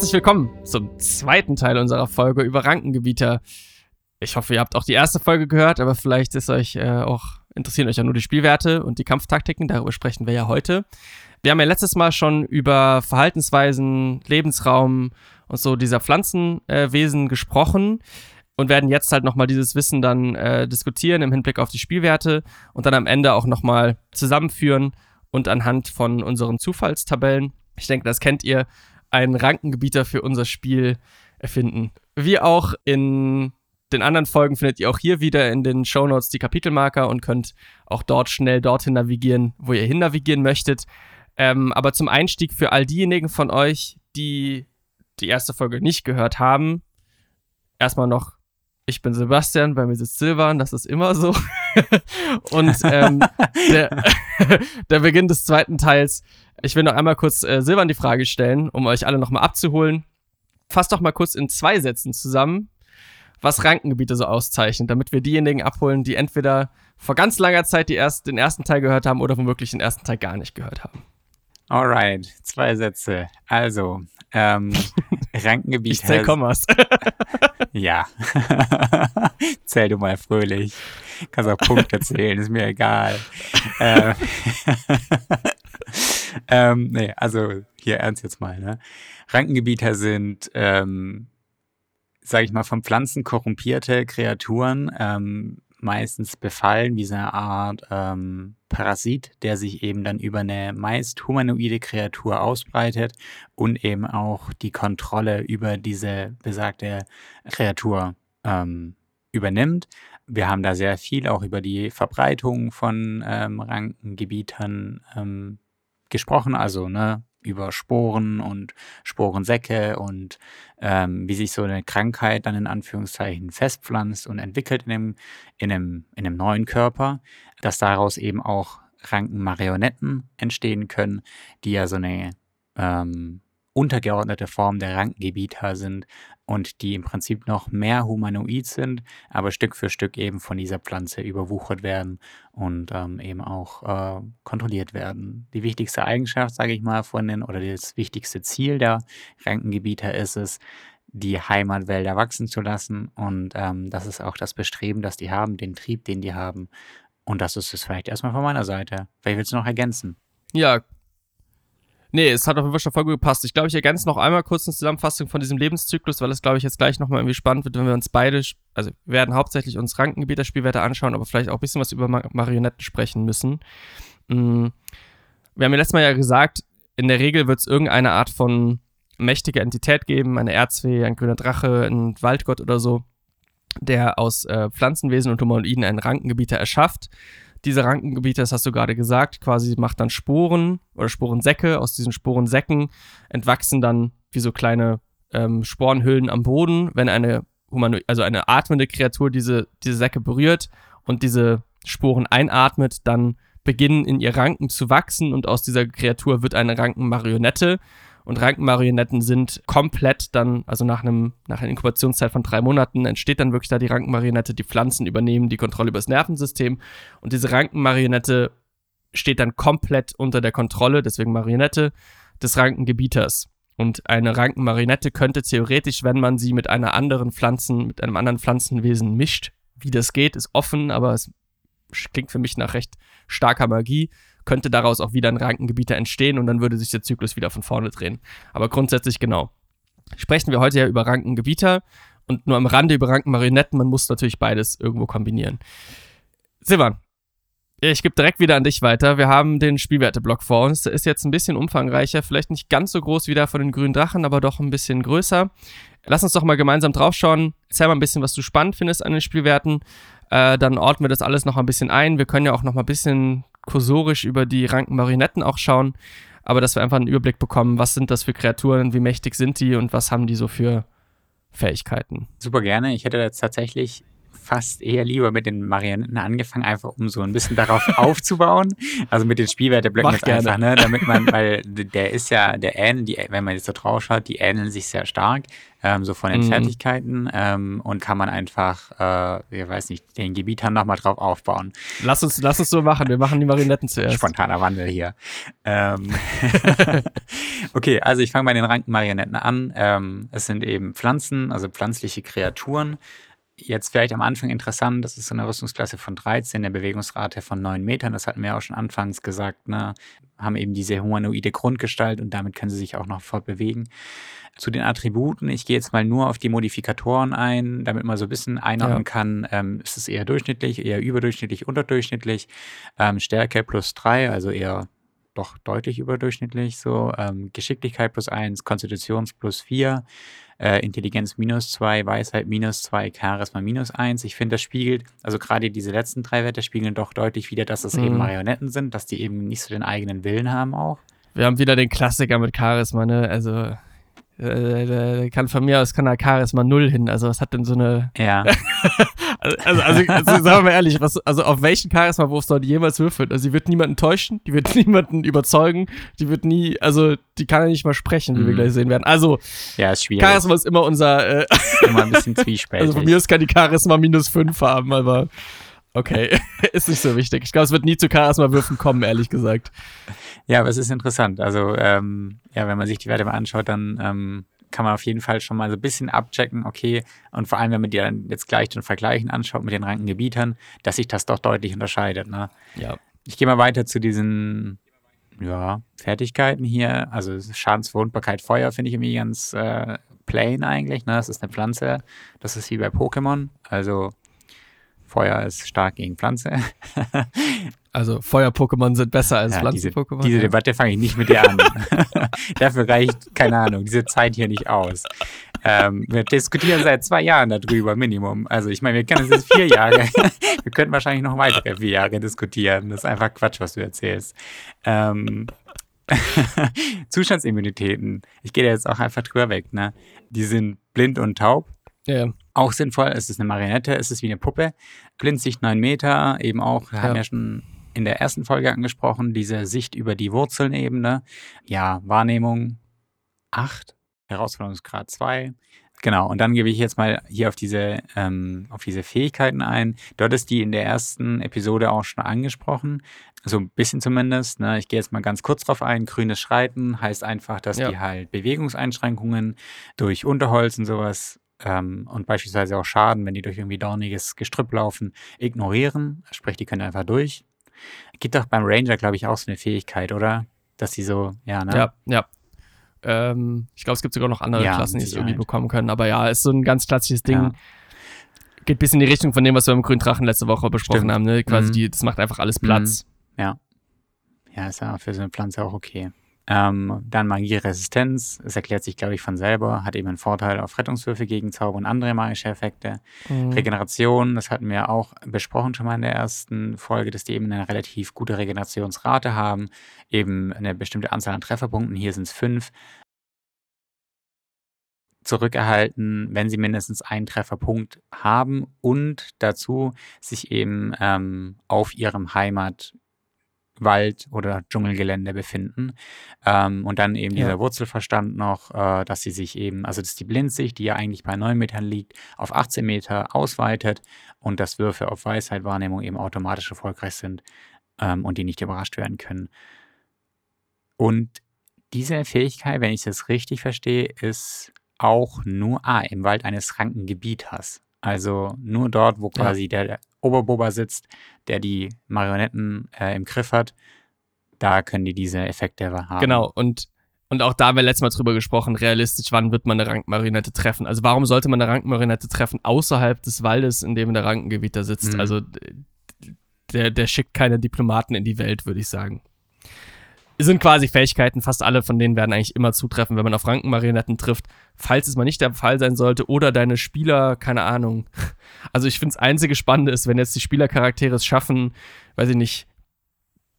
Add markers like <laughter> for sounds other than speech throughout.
Herzlich willkommen zum zweiten Teil unserer Folge über Rankengebieter. Ich hoffe, ihr habt auch die erste Folge gehört, aber vielleicht ist euch äh, auch interessieren euch ja nur die Spielwerte und die Kampftaktiken. Darüber sprechen wir ja heute. Wir haben ja letztes Mal schon über Verhaltensweisen, Lebensraum und so dieser Pflanzenwesen äh, gesprochen und werden jetzt halt nochmal dieses Wissen dann äh, diskutieren im Hinblick auf die Spielwerte und dann am Ende auch nochmal zusammenführen und anhand von unseren Zufallstabellen, ich denke, das kennt ihr, einen Rankengebieter für unser Spiel erfinden. Wie auch in den anderen Folgen findet ihr auch hier wieder in den Show Notes die Kapitelmarker und könnt auch dort schnell dorthin navigieren, wo ihr hin navigieren möchtet. Ähm, aber zum Einstieg für all diejenigen von euch, die die erste Folge nicht gehört haben, erstmal noch, ich bin Sebastian, bei mir sitzt Silvan, das ist immer so. <laughs> und ähm, <laughs> der, <laughs> der Beginn des zweiten Teils ich will noch einmal kurz äh, Silvan die Frage stellen, um euch alle nochmal abzuholen. Fasst doch mal kurz in zwei Sätzen zusammen, was Rankengebiete so auszeichnet, damit wir diejenigen abholen, die entweder vor ganz langer Zeit die erst, den ersten Teil gehört haben oder womöglich den ersten Teil gar nicht gehört haben. Alright, zwei Sätze. Also, ähm, <laughs> Rankengebiet. Ich zähl Kommas. <laughs> ja. <laughs> Zähl du mal fröhlich. Kannst auch Punkte zählen, ist mir egal. ähm, ähm, nee, also hier ernst jetzt mal. Ne? Rankengebieter sind, ähm, sage ich mal, von Pflanzen korrumpierte Kreaturen, ähm, meistens befallen, wie so eine Art ähm, Parasit, der sich eben dann über eine meist humanoide Kreatur ausbreitet und eben auch die Kontrolle über diese besagte Kreatur ähm, übernimmt. Wir haben da sehr viel auch über die Verbreitung von ähm, Rankengebietern ähm, gesprochen, also ne, über Sporen und Sporensäcke und ähm, wie sich so eine Krankheit dann in Anführungszeichen festpflanzt und entwickelt in einem, in einem, in einem neuen Körper, dass daraus eben auch Rankenmarionetten entstehen können, die ja so eine ähm, untergeordnete Form der Rankengebieter sind und die im Prinzip noch mehr humanoid sind, aber Stück für Stück eben von dieser Pflanze überwuchert werden und ähm, eben auch äh, kontrolliert werden. Die wichtigste Eigenschaft, sage ich mal, von den oder das wichtigste Ziel der Rankengebieter ist es, die Heimatwälder wachsen zu lassen und ähm, das ist auch das Bestreben, das die haben, den Trieb, den die haben. Und das ist es vielleicht erstmal von meiner Seite. Vielleicht willst du noch ergänzen? Ja, Nee, es hat auf jeden Fall schon voll gut gepasst. Ich glaube, ich ergänze noch einmal kurz eine Zusammenfassung von diesem Lebenszyklus, weil es, glaube ich, jetzt gleich nochmal irgendwie spannend wird, wenn wir uns beide, also wir werden hauptsächlich uns Rankengebieter-Spielwerte anschauen, aber vielleicht auch ein bisschen was über Mar Marionetten sprechen müssen. Mhm. Wir haben ja letztes Mal ja gesagt, in der Regel wird es irgendeine Art von mächtiger Entität geben, eine Erzfee, ein grüner Drache, ein Waldgott oder so, der aus äh, Pflanzenwesen und Humanoiden einen Rankengebieter erschafft diese Rankengebiete, das hast du gerade gesagt, quasi macht dann Sporen oder Sporensäcke. Aus diesen Sporensäcken entwachsen dann wie so kleine ähm, Sporenhüllen am Boden, wenn eine Humano also eine atmende Kreatur diese, diese Säcke berührt und diese Sporen einatmet, dann beginnen in ihr Ranken zu wachsen und aus dieser Kreatur wird eine Rankenmarionette. Und Rankenmarionetten sind komplett dann, also nach, einem, nach einer Inkubationszeit von drei Monaten, entsteht dann wirklich da die Rankenmarionette. Die Pflanzen übernehmen die Kontrolle über das Nervensystem. Und diese Rankenmarionette steht dann komplett unter der Kontrolle, deswegen Marionette, des Rankengebieters. Und eine Rankenmarionette könnte theoretisch, wenn man sie mit einer anderen Pflanzen, mit einem anderen Pflanzenwesen mischt, wie das geht, ist offen, aber es klingt für mich nach recht starker Magie könnte daraus auch wieder ein Rankengebieter entstehen und dann würde sich der Zyklus wieder von vorne drehen. Aber grundsätzlich genau. Sprechen wir heute ja über Rankengebieter und nur am Rande über Rankenmarionetten. Man muss natürlich beides irgendwo kombinieren. Silvan, ich gebe direkt wieder an dich weiter. Wir haben den Spielwerteblock vor uns. Der ist jetzt ein bisschen umfangreicher, vielleicht nicht ganz so groß wie der von den grünen Drachen, aber doch ein bisschen größer. Lass uns doch mal gemeinsam draufschauen. Erzähl mal ein bisschen, was du spannend findest an den Spielwerten. Äh, dann ordnen wir das alles noch ein bisschen ein. Wir können ja auch noch mal ein bisschen kursorisch über die Ranken Marionetten auch schauen, aber dass wir einfach einen Überblick bekommen, was sind das für Kreaturen, wie mächtig sind die und was haben die so für Fähigkeiten. Super gerne. Ich hätte jetzt tatsächlich fast eher lieber mit den Marionetten angefangen, einfach um so ein bisschen darauf <laughs> aufzubauen. Also mit den Spielwerteblöcken jetzt gerne. einfach, ne, damit man, weil der ist ja, der ähnelt, die, wenn man jetzt so drauf schaut, die ähneln sich sehr stark, ähm, so von den Mhm. Fertigkeiten ähm, und kann man einfach, äh, ich weiß nicht, den Gebietern nochmal drauf aufbauen. Lass uns, lass uns so machen. Wir machen die Marionetten zuerst. Spontaner Wandel hier. Ähm <laughs> <laughs> okay, also ich fange bei den Rankenmarionetten an. Ähm, es sind eben Pflanzen, also pflanzliche Kreaturen. Jetzt vielleicht am Anfang interessant, das ist so eine Rüstungsklasse von 13, eine Bewegungsrate von 9 Metern, das hatten wir auch schon anfangs gesagt, ne? haben eben diese humanoide Grundgestalt und damit können sie sich auch noch fortbewegen. Zu den Attributen, ich gehe jetzt mal nur auf die Modifikatoren ein, damit man so ein bisschen einordnen Ja. kann, ähm, ist es eher durchschnittlich, eher überdurchschnittlich, unterdurchschnittlich. Ähm, Stärke plus 3, also eher doch deutlich überdurchschnittlich so. Ähm, Geschicklichkeit plus 1, Konstitutions plus 4, äh, Intelligenz minus 2, Weisheit minus 2, Charisma minus 1. Ich finde, das spiegelt, also gerade diese letzten drei Werte spiegeln doch deutlich wieder, dass es eben Mhm. Marionetten sind, dass die eben nicht so den eigenen Willen haben auch. Wir haben wieder den Klassiker mit Charisma, ne? Also, äh, kann von mir aus kann da Charisma null hin. Also, was hat denn so eine. Ja, <laughs> Also, also, also sagen wir mal ehrlich, was, also auf welchen Charisma-Wurf soll die jemals würfeln? Also, sie wird niemanden täuschen, die wird <laughs> niemanden überzeugen, die wird nie, also, die kann ja nicht mal sprechen, wie wir Mhm. gleich sehen werden. Also, ja, ist schwierig. Charisma ist immer unser, äh, immer ein bisschen zwiespältig. also von mir aus kann die Charisma minus 5 haben, aber okay, <laughs> ist nicht so wichtig. Ich glaube, es wird nie zu Charisma-Würfen kommen, ehrlich gesagt. Ja, aber es ist interessant. Also, ähm, ja, wenn man sich die Werte mal anschaut, dann ähm, kann man auf jeden Fall schon mal so ein bisschen abchecken, okay, und vor allem, wenn man die dann jetzt gleich den Vergleichen anschaut mit den Rankengebietern, dass sich das doch deutlich unterscheidet. Ne? Ja. Ich gehe mal weiter zu diesen ja, Fertigkeiten hier. Also Schadensverwundbarkeit Feuer finde ich irgendwie ganz äh, plain eigentlich. Ne? Das ist eine Pflanze. Das ist wie bei Pokémon. Also Feuer ist stark gegen Pflanze. <laughs> Also, Feuer-Pokémon sind besser als Ja, diese, Pflanzen-Pokémon. diese ja. Debatte fange ich nicht mit dir an. <laughs> Dafür reicht, keine Ahnung, diese Zeit hier nicht aus. Ähm, wir diskutieren seit zwei Jahren darüber, Minimum. Also ich meine, wir kennen es jetzt vier Jahre. <laughs> wir könnten wahrscheinlich noch weitere vier Jahre diskutieren. Das ist einfach Quatsch, was du erzählst. Ähm, <laughs> Zustandsimmunitäten. Ich gehe da jetzt auch einfach drüber weg. Ne? Die sind blind und taub. ja, ja. Auch sinnvoll, es ist eine Marionette, es ist wie eine Puppe. Blindsicht 9 Meter, eben auch, wir haben Ja. ja schon in der ersten Folge angesprochen, diese Sicht über die Wurzelnebene. Ja, Wahrnehmung 8, Herausforderungsgrad 2. Genau, und dann gebe ich jetzt mal hier auf diese, ähm, auf diese Fähigkeiten ein. Dort ist die in der ersten Episode auch schon angesprochen. So ein bisschen zumindest. Ne? Ich gehe jetzt mal ganz kurz drauf ein. Grünes Schreiten heißt einfach, dass Ja. die halt Bewegungseinschränkungen durch Unterholz und sowas ähm, und beispielsweise auch Schaden, wenn die durch irgendwie dorniges Gestrüpp laufen, ignorieren. Sprich, die können einfach durch. Gibt doch beim Ranger, glaube ich, auch so eine Fähigkeit, oder? Dass die so, ja, ne? Ja, ja. Ähm, ich glaube, es gibt sogar noch andere Ja, Klassen, die es irgendwie bekommen können. Aber ja, ist so ein ganz klassisches Ding. Ja. Geht bis in die Richtung von dem, was wir im Grünen Drachen letzte Woche besprochen Stimmt. haben. Ne? Quasi Mhm. die, das macht einfach alles Platz. Ja, ist ja für so eine Pflanze auch okay. Ähm, dann Magieresistenz, es erklärt sich, glaube ich, von selber, hat eben einen Vorteil auf Rettungswürfe gegen Zauber und andere magische Effekte. Mhm. Regeneration, das hatten wir auch besprochen schon mal in der ersten Folge, dass die eben eine relativ gute Regenerationsrate haben, eben eine bestimmte Anzahl an Trefferpunkten, hier sind es fünf, zurückerhalten, wenn sie mindestens einen Trefferpunkt haben und dazu sich eben ähm, auf ihrem Heimatwald oder Dschungelgelände befinden. Ähm, und dann eben Ja. dieser Wurzelverstand noch, äh, dass sie sich eben, also das ist die Blindsicht, die ja eigentlich bei 9 Metern liegt, auf 18 Meter ausweitet und dass Würfe auf Weisheitwahrnehmung eben automatisch erfolgreich sind ähm, und die nicht überrascht werden können. Und diese Fähigkeit, wenn ich das richtig verstehe, ist auch nur ah, im Wald eines Rankengebieters. Also nur dort, wo Ja. quasi der, der Oberboba sitzt, der die Marionetten äh, im Griff hat, da können die diese Effekte haben. Genau, und, und auch da haben wir letztes Mal drüber gesprochen, realistisch, wann wird man eine Rankmarionette treffen? Also warum sollte man eine Rankmarionette treffen außerhalb des Waldes, in dem der Rankengebieter sitzt? Mhm. Also der, der schickt keine Diplomaten in die Welt, würde ich sagen. Sind quasi Fähigkeiten, fast alle von denen werden eigentlich immer zutreffen, wenn man auf Rankenmarionetten trifft. Falls es mal nicht der Fall sein sollte oder deine Spieler, keine Ahnung. <laughs> Also ich finde, das einzige Spannende ist, wenn jetzt die Spielercharaktere es schaffen, weiß ich nicht,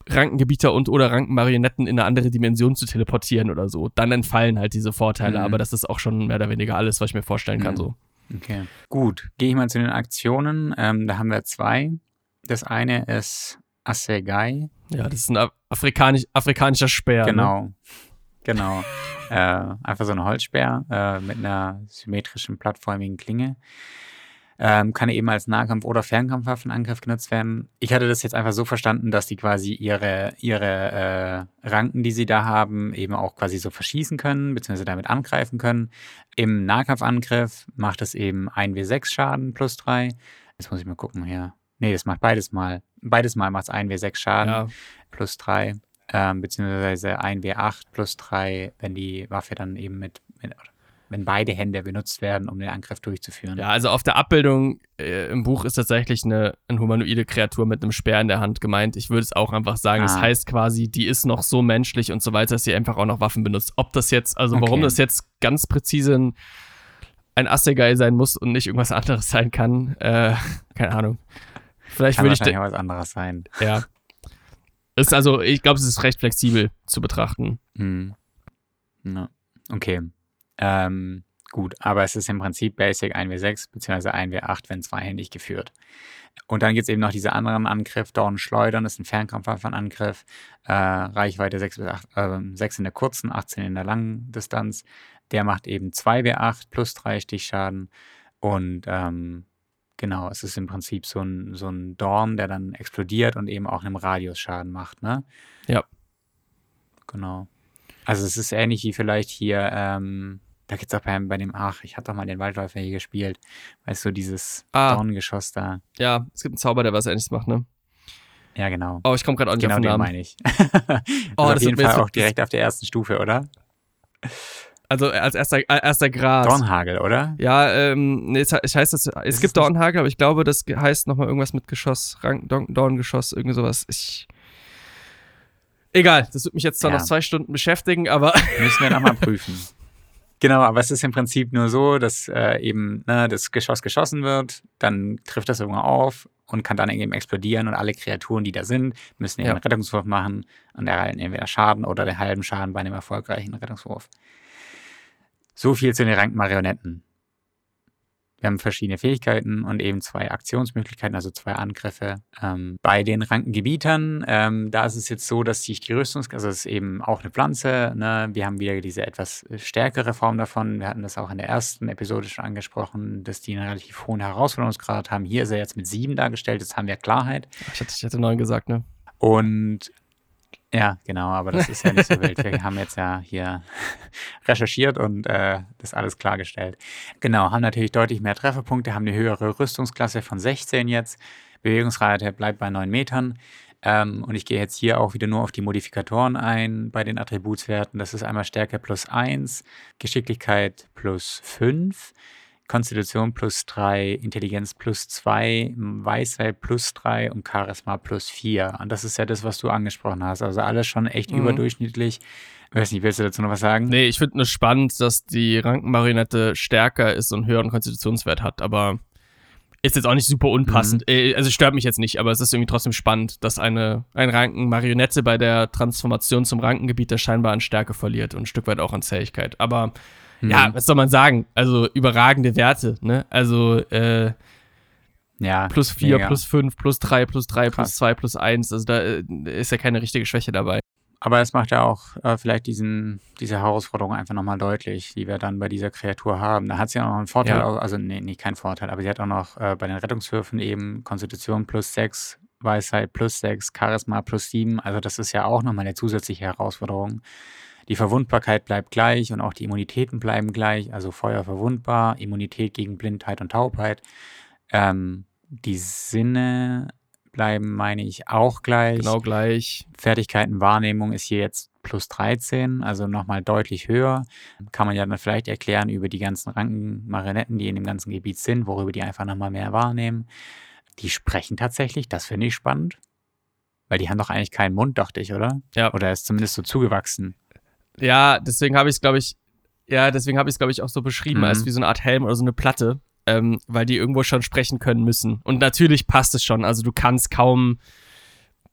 Rankengebieter und oder Rankenmarionetten in eine andere Dimension zu teleportieren oder so, dann entfallen halt diese Vorteile, Mhm. aber das ist auch schon mehr oder weniger alles, was ich mir vorstellen kann, Mhm. so. Okay, gut. Gehe ich mal zu den Aktionen. Ähm, da haben wir zwei. Das eine ist Assegai. Ja, das ist ein afrikanisch, afrikanischer Speer. Genau. Ne? Genau. <laughs> äh, einfach so ein Holzspeer äh, mit einer symmetrischen, plattformigen Klinge. Ähm, kann eben als Nahkampf- oder Fernkampfwaffenangriff genutzt werden. Ich hatte das jetzt einfach so verstanden, dass die quasi ihre, ihre äh, Ranken, die sie da haben, eben auch quasi so verschießen können, beziehungsweise damit angreifen können. Im Nahkampfangriff macht es eben 1W6 Schaden plus 3. Jetzt muss ich mal gucken hier. Nee, das macht beides mal. Beides mal macht es 1W6 Schaden ja. plus 3. Ähm, beziehungsweise 1W8 plus 3, wenn die Waffe dann eben mit, mit wenn beide Hände benutzt werden, um den Angriff durchzuführen. Ja, also auf der Abbildung äh, im Buch ist tatsächlich eine, eine humanoide Kreatur mit einem Speer in der Hand gemeint. Ich würde es auch einfach sagen, ah. das heißt quasi, die ist noch so menschlich und so weiter, dass sie einfach auch noch Waffen benutzt. Ob das jetzt, also okay. warum das jetzt ganz präzise ein, ein Assegai sein muss und nicht irgendwas <laughs> anderes sein kann, äh, keine Ahnung. Vielleicht kann würde ich. Was anderes sein. Ja. Ist also, ich glaube, es ist recht flexibel zu betrachten. Hm. No. Okay. Ähm, gut, aber es ist im Prinzip Basic 1W6 bzw. 1W8, wenn zweihändig geführt. Und dann gibt es eben noch diese anderen Angriff, Dorn Schleudern, das ist ein Fernkampfwaffenangriff, äh, Reichweite 6 bis 8, äh, 6 in der kurzen, 18 in der langen Distanz. Der macht eben 2W8 plus 3 Stichschaden und ähm, genau, es ist im Prinzip so ein, so ein Dorn, der dann explodiert und eben auch einem Radius Schaden macht, ne? Ja. Genau. Also es ist ähnlich wie vielleicht hier, ähm, da gibt es auch bei, bei dem, ach, ich hatte doch mal den Waldläufer hier gespielt. Weißt du, dieses ah. Dornengeschoss da. Ja, es gibt einen Zauber, der was ähnliches macht, ne? Ja, genau. Oh, ich komme gerade auch nicht genau auf den Namen. meine ich. <laughs> das oh, ist auf jeden Fall auch direkt auf der ersten Stufe, oder? Also als erster, äh, erster Grad. Dornhagel, oder? Ja, ähm, nee, es, heißt, es, es gibt Dornhagel, aber ich glaube, das heißt nochmal irgendwas mit Geschoss, Dorngeschoss, irgendwie sowas. Ich. Egal, das wird mich jetzt zwar ja. noch zwei Stunden beschäftigen, aber. <laughs> Müssen wir nochmal prüfen. Genau, aber es ist im Prinzip nur so, dass äh, eben ne, das Geschoss geschossen wird, dann trifft das irgendwo auf und kann dann eben explodieren und alle Kreaturen, die da sind, müssen eben ja. einen Rettungswurf machen und erhalten entweder Schaden oder den halben Schaden bei einem erfolgreichen Rettungswurf. So viel zu den Rankenmarionetten. Wir haben verschiedene Fähigkeiten und eben zwei Aktionsmöglichkeiten, also zwei Angriffe. Ähm, bei den Rankengebietern, ähm, da ist es jetzt so, dass sich die Rüstungs-, also es ist eben auch eine Pflanze, ne? wir haben wieder diese etwas stärkere Form davon. Wir hatten das auch in der ersten Episode schon angesprochen, dass die einen relativ hohen Herausforderungsgrad haben. Hier ist er jetzt mit sieben dargestellt, jetzt haben wir Klarheit. Ich hatte, ich hatte neun gesagt, ne? Und ja, genau, aber das ist ja nicht so wild. Wir haben jetzt ja hier <laughs> recherchiert und äh, das alles klargestellt. Genau, haben natürlich deutlich mehr Trefferpunkte, haben eine höhere Rüstungsklasse von 16 jetzt. Bewegungsrate bleibt bei 9 Metern. Ähm, und ich gehe jetzt hier auch wieder nur auf die Modifikatoren ein bei den Attributswerten. Das ist einmal Stärke plus 1, Geschicklichkeit plus 5. Konstitution plus 3, Intelligenz plus 2, Weisheit plus 3 und Charisma plus 4. Und das ist ja das, was du angesprochen hast. Also alles schon echt mhm. überdurchschnittlich. Ich weiß nicht, willst du dazu noch was sagen? Nee, ich finde nur spannend, dass die Rankenmarionette stärker ist und einen höheren Konstitutionswert hat, aber ist jetzt auch nicht super unpassend. Mhm. Äh, also stört mich jetzt nicht, aber es ist irgendwie trotzdem spannend, dass eine ein Rankenmarionette bei der Transformation zum Rankengebiet der scheinbar an Stärke verliert und ein Stück weit auch an Zähigkeit. Aber ja, mhm. was soll man sagen? Also überragende Werte, ne? Also äh, ja, plus 4, plus 5, plus 3, plus 3, plus 2, plus 1. Also da äh, ist ja keine richtige Schwäche dabei. Aber es macht ja auch äh, vielleicht diesen, diese Herausforderung einfach nochmal deutlich, die wir dann bei dieser Kreatur haben. Da hat sie ja noch einen Vorteil, ja. also nee, nee, kein Vorteil, aber sie hat auch noch äh, bei den Rettungswürfen eben Konstitution plus 6, Weisheit plus 6, Charisma plus 7. Also das ist ja auch nochmal eine zusätzliche Herausforderung. Die Verwundbarkeit bleibt gleich und auch die Immunitäten bleiben gleich, also Feuer verwundbar, Immunität gegen Blindheit und Taubheit. Ähm, die Sinne bleiben, meine ich, auch gleich. Genau gleich. Fertigkeitenwahrnehmung ist hier jetzt plus 13, also nochmal deutlich höher. Kann man ja dann vielleicht erklären über die ganzen Rankenmarionetten, die in dem ganzen Gebiet sind, worüber die einfach nochmal mehr wahrnehmen. Die sprechen tatsächlich, das finde ich spannend. Weil die haben doch eigentlich keinen Mund, dachte ich, oder? Ja. Oder ist zumindest so zugewachsen. Ja, deswegen habe ich es, glaube ich, ja, deswegen habe ich es, glaube ich, auch so beschrieben, mhm. als wie so eine Art Helm oder so eine Platte, ähm, weil die irgendwo schon sprechen können müssen. Und natürlich passt es schon. Also du kannst kaum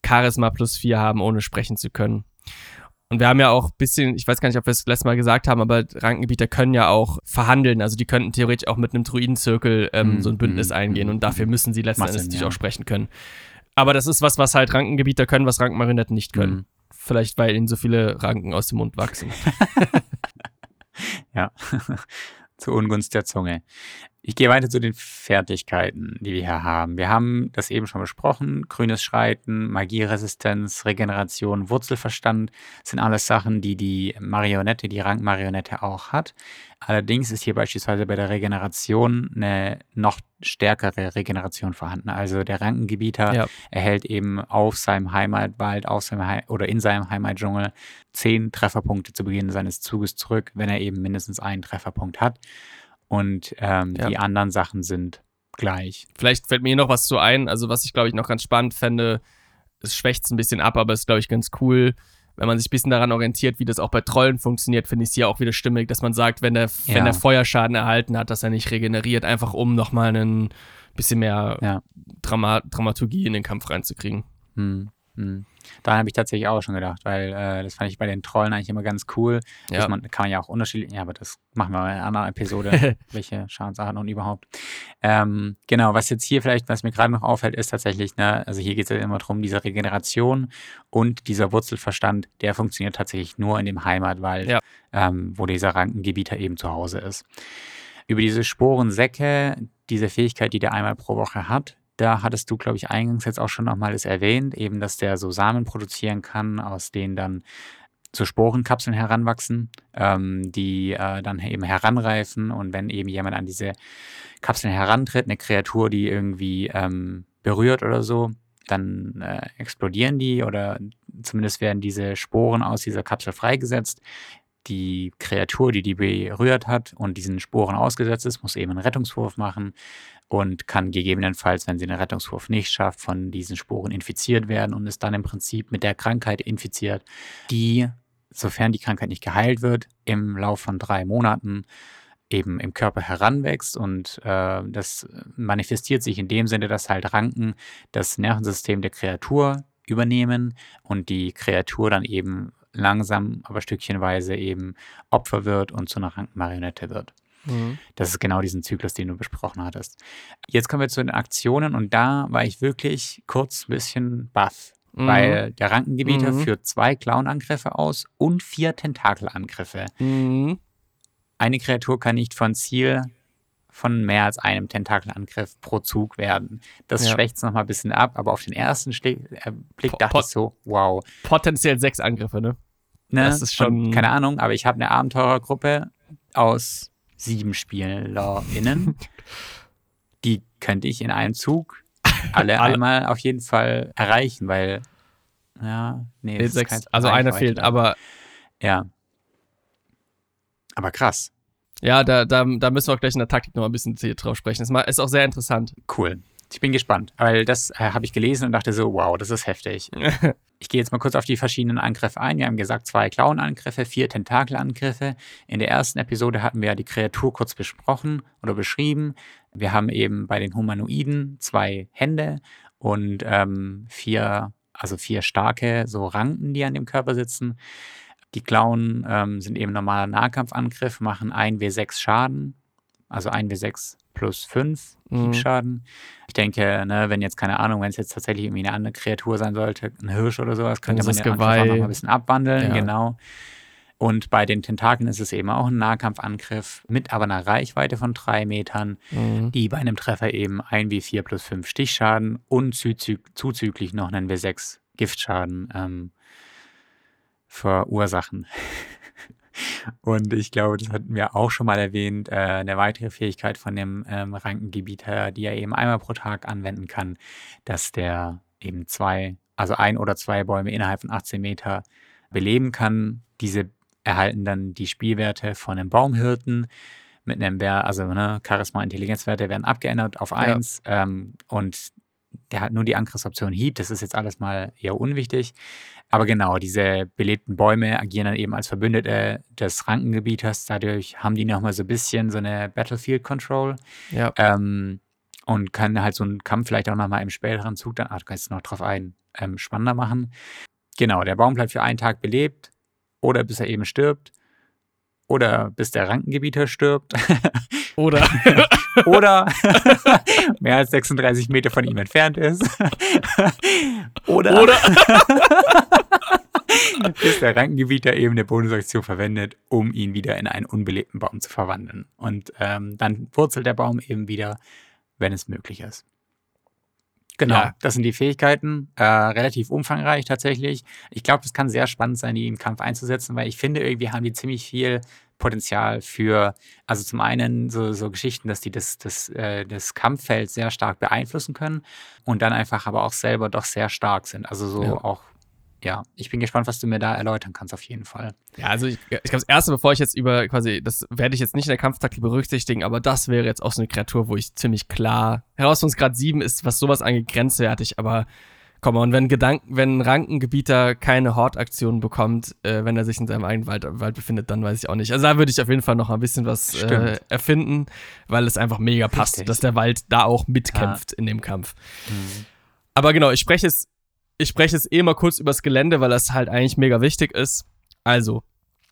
Charisma plus 4 haben, ohne sprechen zu können. Und wir haben ja auch ein bisschen, ich weiß gar nicht, ob wir es letztes Mal gesagt haben, aber Rankengebieter können ja auch verhandeln. Also die könnten theoretisch auch mit einem Druidenzirkel ähm, so ein Bündnis mm, eingehen und dafür müssen sie letzten Endes natürlich ja. auch sprechen können. Aber das ist was, was halt Rankengebieter können, was Rankenmarionetten nicht können. Mhm. Vielleicht, weil ihnen so viele Ranken aus dem Mund wachsen. <laughs> ja, <laughs> zu Ungunst der Zunge. Ich gehe weiter zu den Fertigkeiten, die wir hier haben. Wir haben das eben schon besprochen. Grünes Schreiten, Magieresistenz, Regeneration, Wurzelverstand sind alles Sachen, die die Marionette, die Rangmarionette auch hat. Allerdings ist hier beispielsweise bei der Regeneration eine noch stärkere Regeneration vorhanden. Also der Rankengebieter ja. erhält eben auf seinem Heimatwald auf seinem He oder in seinem Heimatdschungel zehn Trefferpunkte zu Beginn seines Zuges zurück, wenn er eben mindestens einen Trefferpunkt hat und ähm, ja. die anderen Sachen sind gleich. Vielleicht fällt mir hier noch was zu ein, also was ich glaube ich noch ganz spannend fände, es schwächt es ein bisschen ab, aber es ist glaube ich ganz cool, wenn man sich ein bisschen daran orientiert, wie das auch bei Trollen funktioniert, finde ich es hier auch wieder stimmig, dass man sagt, wenn der, ja. wenn der Feuerschaden erhalten hat, dass er nicht regeneriert, einfach um nochmal ein bisschen mehr ja. Drama Dramaturgie in den Kampf reinzukriegen. Hm. Hm. Da habe ich tatsächlich auch schon gedacht, weil äh, das fand ich bei den Trollen eigentlich immer ganz cool. Ja. Man, kann man ja auch unterschiedlich, ja, aber das machen wir in einer anderen Episode, <laughs> welche Schadensarten und überhaupt. Ähm, genau, was jetzt hier vielleicht, was mir gerade noch auffällt, ist tatsächlich, ne, also hier geht es ja immer darum, diese Regeneration und dieser Wurzelverstand, der funktioniert tatsächlich nur in dem Heimatwald, ja. ähm, wo dieser Rankengebieter eben zu Hause ist. Über diese Sporensäcke, diese Fähigkeit, die der einmal pro Woche hat, da hattest du, glaube ich, eingangs jetzt auch schon nochmal das erwähnt, eben, dass der so Samen produzieren kann, aus denen dann so Sporenkapseln heranwachsen, ähm, die äh, dann eben heranreifen. Und wenn eben jemand an diese Kapseln herantritt, eine Kreatur, die irgendwie ähm, berührt oder so, dann äh, explodieren die oder zumindest werden diese Sporen aus dieser Kapsel freigesetzt. Die Kreatur, die die berührt hat und diesen Sporen ausgesetzt ist, muss eben einen Rettungswurf machen und kann gegebenenfalls, wenn sie einen Rettungswurf nicht schafft, von diesen Sporen infiziert werden und ist dann im Prinzip mit der Krankheit infiziert, die, sofern die Krankheit nicht geheilt wird, im Lauf von drei Monaten eben im Körper heranwächst und äh, das manifestiert sich in dem Sinne, dass halt Ranken das Nervensystem der Kreatur übernehmen und die Kreatur dann eben langsam, aber stückchenweise eben Opfer wird und zu einer Rankenmarionette wird. Mhm. Das ist genau diesen Zyklus, den du besprochen hattest. Jetzt kommen wir zu den Aktionen und da war ich wirklich kurz ein bisschen baff. Mhm. Weil der Rankengebieter mhm. führt zwei Clown-Angriffe aus und vier Tentakelangriffe. Mhm. Eine Kreatur kann nicht von Ziel von mehr als einem Tentakelangriff pro Zug werden. Das ja. schwächt es nochmal ein bisschen ab, aber auf den ersten Ste äh, Blick dachte Pot ich so, wow. Potenziell sechs Angriffe, ne? Ne? Das ist schon. Und, keine Ahnung, aber ich habe eine Abenteurergruppe aus sieben SpielerInnen. <laughs> die könnte ich in einem Zug alle, <laughs> alle einmal auf jeden Fall erreichen, weil, ja, nee, das sechs, ist Also einer fehlt, aber. Ja. Aber krass. Ja, da, da, da müssen wir auch gleich in der Taktik noch ein bisschen drauf sprechen. Das ist auch sehr interessant. Cool. Ich bin gespannt, weil das äh, habe ich gelesen und dachte so, wow, das ist heftig. <laughs> ich gehe jetzt mal kurz auf die verschiedenen Angriffe ein. Wir haben gesagt, zwei Klauenangriffe, vier Tentakelangriffe. In der ersten Episode hatten wir ja die Kreatur kurz besprochen oder beschrieben. Wir haben eben bei den Humanoiden zwei Hände und ähm, vier, also vier starke so Ranken, die an dem Körper sitzen. Die Klauen ähm, sind eben normaler Nahkampfangriff, machen 1w6 Schaden, also 1w6 plus 5 Hiebschaden. Mhm. Ich denke, ne, wenn jetzt, keine Ahnung, wenn es jetzt tatsächlich irgendwie eine andere Kreatur sein sollte, ein Hirsch oder sowas, könnte man den Angriff auch noch mal ein bisschen abwandeln, ja. genau. Und bei den Tentakeln ist es eben auch ein Nahkampfangriff mit aber einer Reichweite von drei Metern, mhm. die bei einem Treffer eben 1 W4 plus 5 Stichschaden und zuzüglich noch einen W6 Giftschaden ähm, verursachen. Und ich glaube, das hatten wir auch schon mal erwähnt, äh, eine weitere Fähigkeit von dem ähm, Rankengebieter, die er eben einmal pro Tag anwenden kann, dass der eben zwei, also ein oder zwei Bäume innerhalb von 18 Meter beleben kann. Diese erhalten dann die Spielwerte von einem Baumhirten mit einem Bär, also ne, Charisma, Intelligenzwerte werden abgeändert auf 1 ja. ähm, und der hat nur die Angriffsoption Heat, das ist jetzt alles mal eher unwichtig. Aber genau, diese belebten Bäume agieren dann eben als Verbündete des Rankengebieters. Dadurch haben die nochmal so ein bisschen so eine Battlefield Control. Ja. Ähm, und können halt so einen Kampf vielleicht auch nochmal im späteren Zug dann, ah, du kannst noch drauf ein, ähm, spannender machen. Genau, der Baum bleibt für einen Tag belebt. oder bis er eben stirbt oder bis der Rankengebieter stirbt <laughs> Oder. <laughs> oder <laughs> mehr als 36 Meter von ihm entfernt ist <laughs> oder, Oder. bis der Rankengebieter eben eine Bonusaktion verwendet, um ihn wieder in einen unbelebten Baum zu verwandeln. Und ähm, dann wurzelt der Baum eben wieder, wenn es möglich ist. Genau, Ja. das sind die Fähigkeiten. Äh, relativ umfangreich tatsächlich. Ich glaube, es kann sehr spannend sein, die im Kampf einzusetzen, weil ich finde, irgendwie haben die ziemlich viel Potenzial für, also zum einen so, so Geschichten, dass die das, das, äh, das Kampffeld sehr stark beeinflussen können und dann einfach aber auch selber doch sehr stark sind. Also so Ja. auch, ja, ich bin gespannt, was du mir da erläutern kannst, auf jeden Fall. Ja, also ich, ich glaube, das erste, bevor ich jetzt über quasi, das werde ich jetzt nicht in der Kampftaktik berücksichtigen, aber das wäre jetzt auch so eine Kreatur, wo ich ziemlich klar, Herausforderungsgrad 7 ist, was sowas angeht, grenzwertig, aber komm mal, und wenn Gedanken, wenn Rankengebieter keine Hortaktion bekommt, äh, wenn er sich in seinem eigenen Wald, Wald befindet, dann weiß ich auch nicht. Also da würde ich auf jeden Fall noch ein bisschen was äh, erfinden, weil es einfach mega passt, Richtig. dass der Wald da auch mitkämpft in dem Kampf. Aber genau, ich spreche es, ich spreche es eh mal kurz übers Gelände, weil das halt eigentlich mega wichtig ist. Also,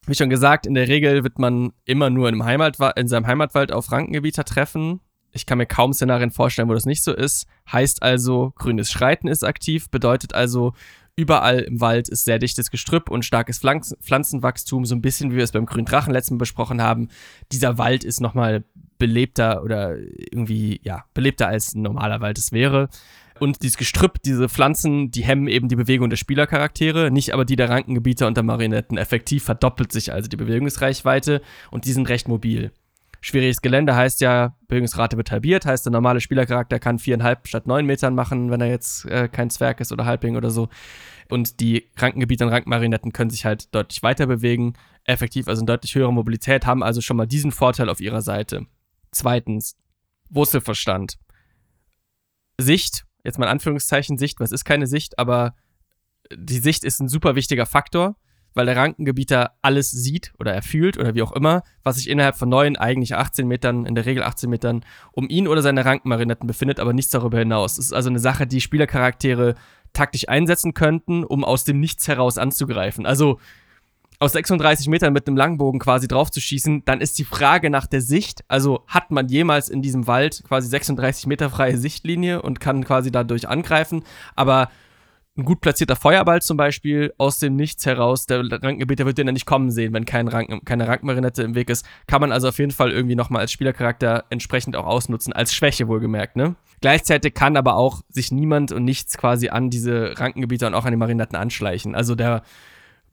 wie schon gesagt, in der Regel wird man immer nur in, Heimatwa in seinem Heimatwald auf Rankengebieter treffen. Ich kann mir kaum Szenarien vorstellen, wo das nicht so ist. Heißt also, grünes Schreiten ist aktiv, bedeutet also, überall im Wald ist sehr dichtes Gestrüpp und starkes Pflanzen Pflanzenwachstum, so ein bisschen wie wir es beim grünen Drachen letzten Mal besprochen haben. Dieser Wald ist nochmal belebter oder irgendwie, ja, belebter als ein normaler Wald es wäre. Und dieses Gestrüpp, diese Pflanzen, die hemmen eben die Bewegung der Spielercharaktere, nicht aber die der Rankengebieter und der Marionetten. Effektiv verdoppelt sich also die Bewegungsreichweite und die sind recht mobil. Schwieriges Gelände heißt ja, Bewegungsrate wird halbiert, heißt der normale Spielercharakter kann viereinhalb statt neun Metern machen, wenn er jetzt äh, kein Zwerg ist oder Halbling oder so. Und die Rankengebieter und Rankenmarionetten können sich halt deutlich weiter bewegen, effektiv also eine deutlich höhere Mobilität, haben also schon mal diesen Vorteil auf ihrer Seite. Zweitens, Wurzelverstand. Sicht, jetzt mal in Anführungszeichen Sicht, was ist keine Sicht, aber die Sicht ist ein super wichtiger Faktor, weil der Rankengebieter alles sieht oder er fühlt oder wie auch immer, was sich innerhalb von neun, eigentlich 18 Metern, in der Regel 18 Metern, um ihn oder seine Rankenmarionetten befindet, aber nichts darüber hinaus. Es ist also eine Sache, die Spielercharaktere taktisch einsetzen könnten, um aus dem Nichts heraus anzugreifen. Also aus 36 Metern mit einem Langbogen quasi draufzuschießen, dann ist die Frage nach der Sicht, also hat man jemals in diesem Wald quasi 36 Meter freie Sichtlinie und kann quasi dadurch angreifen, aber ein gut platzierter Feuerball zum Beispiel aus dem Nichts heraus, der Rankengebieter wird den ja nicht kommen sehen, wenn kein Rank, keine Rankmarinette im Weg ist, kann man also auf jeden Fall irgendwie nochmal als Spielercharakter entsprechend auch ausnutzen, als Schwäche wohlgemerkt, ne? Gleichzeitig kann aber auch sich niemand und nichts quasi an diese Rankengebieter und auch an die Marinetten anschleichen. Also der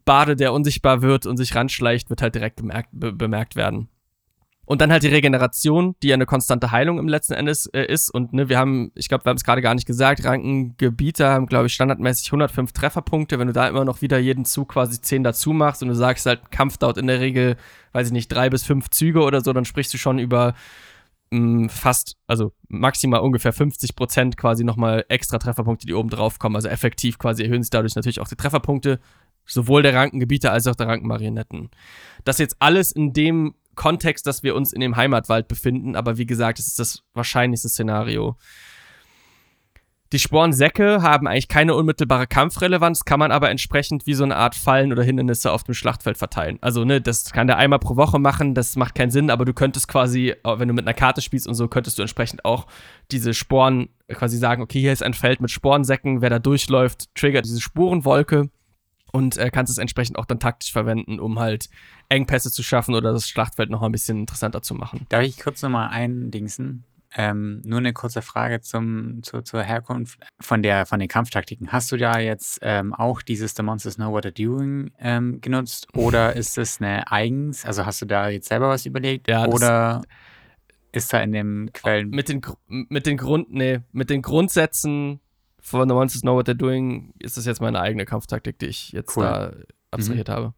Bade, der unsichtbar wird und sich ranschleicht, wird halt direkt bemerkt, be bemerkt werden. Und dann halt die Regeneration, die ja eine konstante Heilung im letzten Endes äh, ist. Und ne, wir haben, ich glaube, wir haben es gerade gar nicht gesagt, Rankengebieter haben, glaube ich, standardmäßig 105 Trefferpunkte. Wenn du da immer noch wieder jeden Zug quasi 10 dazu machst und du sagst halt, Kampf dauert in der Regel, weiß ich nicht, drei bis fünf Züge oder so, dann sprichst du schon über mh, fast, also maximal ungefähr 50 Prozent quasi nochmal extra Trefferpunkte, die oben drauf kommen. Also effektiv quasi erhöhen sich dadurch natürlich auch die Trefferpunkte, sowohl der Rankengebieter als auch der Rankenmarionetten. Das jetzt alles in dem Kontext, dass wir uns in dem Heimatwald befinden, aber wie gesagt, es ist das wahrscheinlichste Szenario. Die Sporensäcke haben eigentlich keine unmittelbare Kampfrelevanz, kann man aber entsprechend wie so eine Art Fallen oder Hindernisse auf dem Schlachtfeld verteilen. Also, ne, das kann der einmal pro Woche machen, das macht keinen Sinn, aber du könntest quasi, äh, wenn du mit einer Karte spielst und so, könntest du entsprechend auch diese Sporen quasi sagen, okay, hier ist ein Feld mit Sporensäcken, wer da durchläuft, triggert diese Spurenwolke und äh, kannst es entsprechend auch dann taktisch verwenden, um halt Engpässe zu schaffen oder das Schlachtfeld noch ein bisschen interessanter zu machen. Darf ich kurz nochmal eindingsen? Ähm, nur eine kurze Frage zum, zu, zur Herkunft von, der, von den Kampftaktiken. Hast du da jetzt ähm, auch dieses The Monsters Know What They're Doing ähm, genutzt oder <laughs> ist es eine eigens? Also hast du da jetzt selber was überlegt? Ja, oder ist da in den Quellen. Mit den, mit den Grund, nee, mit den Grundsätzen von The Monsters Know What They're Doing ist das jetzt meine eigene Kampftaktik, die ich jetzt Cool. da abstrahiert habe.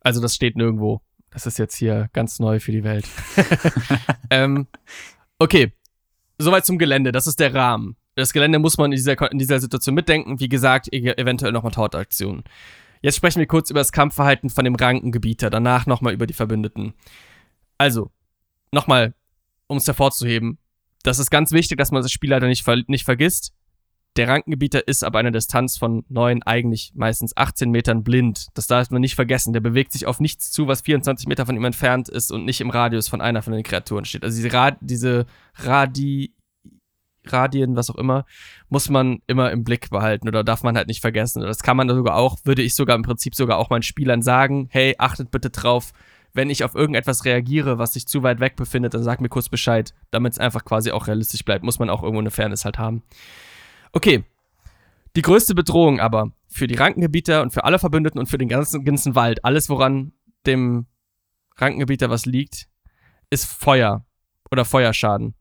Also das steht nirgendwo. Das ist jetzt hier ganz neu für die Welt. <laughs> ähm, okay, soweit zum Gelände. Das ist der Rahmen. Das Gelände muss man in dieser, in dieser Situation mitdenken. Wie gesagt, e- eventuell nochmal Tortaktionen. Jetzt sprechen wir kurz über das Kampfverhalten von dem Rankengebieter, danach nochmal über die Verbündeten. Also, nochmal, um es hervorzuheben, das ist ganz wichtig, dass man das Spielleiter nicht, ver nicht vergisst. Der Rankengebieter ist ab einer Distanz von 9, eigentlich meistens 18 Metern blind. Das darf man nicht vergessen. Der bewegt sich auf nichts zu, was 24 Meter von ihm entfernt ist und nicht im Radius von einer von den Kreaturen steht. Also diese, Rad diese Radi Radien, was auch immer, muss man immer im Blick behalten oder darf man halt nicht vergessen. Das kann man sogar auch, würde ich sogar im Prinzip sogar auch meinen Spielern sagen, hey, achtet bitte drauf, wenn ich auf irgendetwas reagiere, was sich zu weit weg befindet, dann sag mir kurz Bescheid, damit es einfach quasi auch realistisch bleibt. Muss man auch irgendwo eine Fairness halt haben. Okay. Die größte Bedrohung aber für die Rankengebieter und für alle Verbündeten und für den ganzen, ganzen Wald, alles woran dem Rankengebieter was liegt, ist Feuer oder Feuerschaden.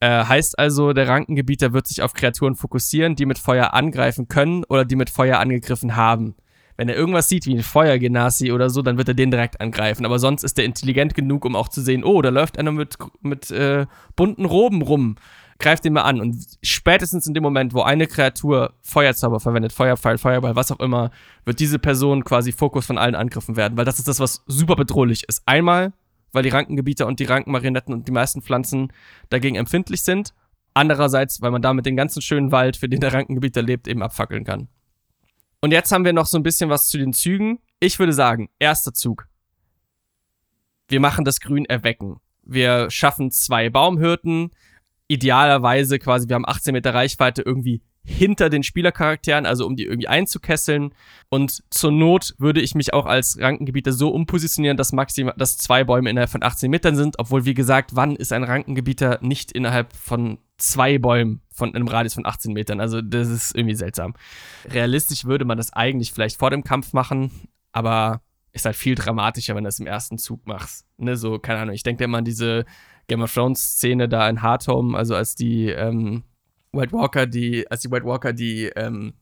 Äh, heißt also, der Rankengebieter wird sich auf Kreaturen fokussieren, die mit Feuer angreifen können oder die mit Feuer angegriffen haben. Wenn er irgendwas sieht wie ein Feuergenasi oder so, dann wird er den direkt angreifen. Aber sonst ist er intelligent genug, um auch zu sehen, oh, da läuft einer mit, mit äh, bunten Roben rum greift den mal an. Und spätestens in dem Moment, wo eine Kreatur Feuerzauber verwendet, Feuerpfeil, Feuerball, was auch immer, wird diese Person quasi Fokus von allen Angriffen werden, weil das ist das, was super bedrohlich ist. Einmal, weil die Rankengebieter und die Rankenmarionetten und die meisten Pflanzen dagegen empfindlich sind. Andererseits, weil man damit den ganzen schönen Wald, für den der Rankengebieter lebt, eben abfackeln kann. Und jetzt haben wir noch so ein bisschen was zu den Zügen. Ich würde sagen, erster Zug. Wir machen das Grün erwecken. Wir schaffen zwei Baumhürden idealerweise quasi, wir haben 18 Meter Reichweite irgendwie hinter den Spielercharakteren, also um die irgendwie einzukesseln. Und zur Not würde ich mich auch als Rankengebieter so umpositionieren, dass maximal, dass zwei Bäume innerhalb von 18 Metern sind. Obwohl, wie gesagt, wann ist ein Rankengebieter nicht innerhalb von zwei Bäumen von einem Radius von 18 Metern? Also, das ist irgendwie seltsam. Realistisch würde man das eigentlich vielleicht vor dem Kampf machen, aber ist halt viel dramatischer, wenn du es im ersten Zug machst. Ne, so, keine Ahnung, ich denke immer an diese Game of Thrones Szene da in Hardhome, also als die ähm, White Walker, die, als die White Walker die ähm,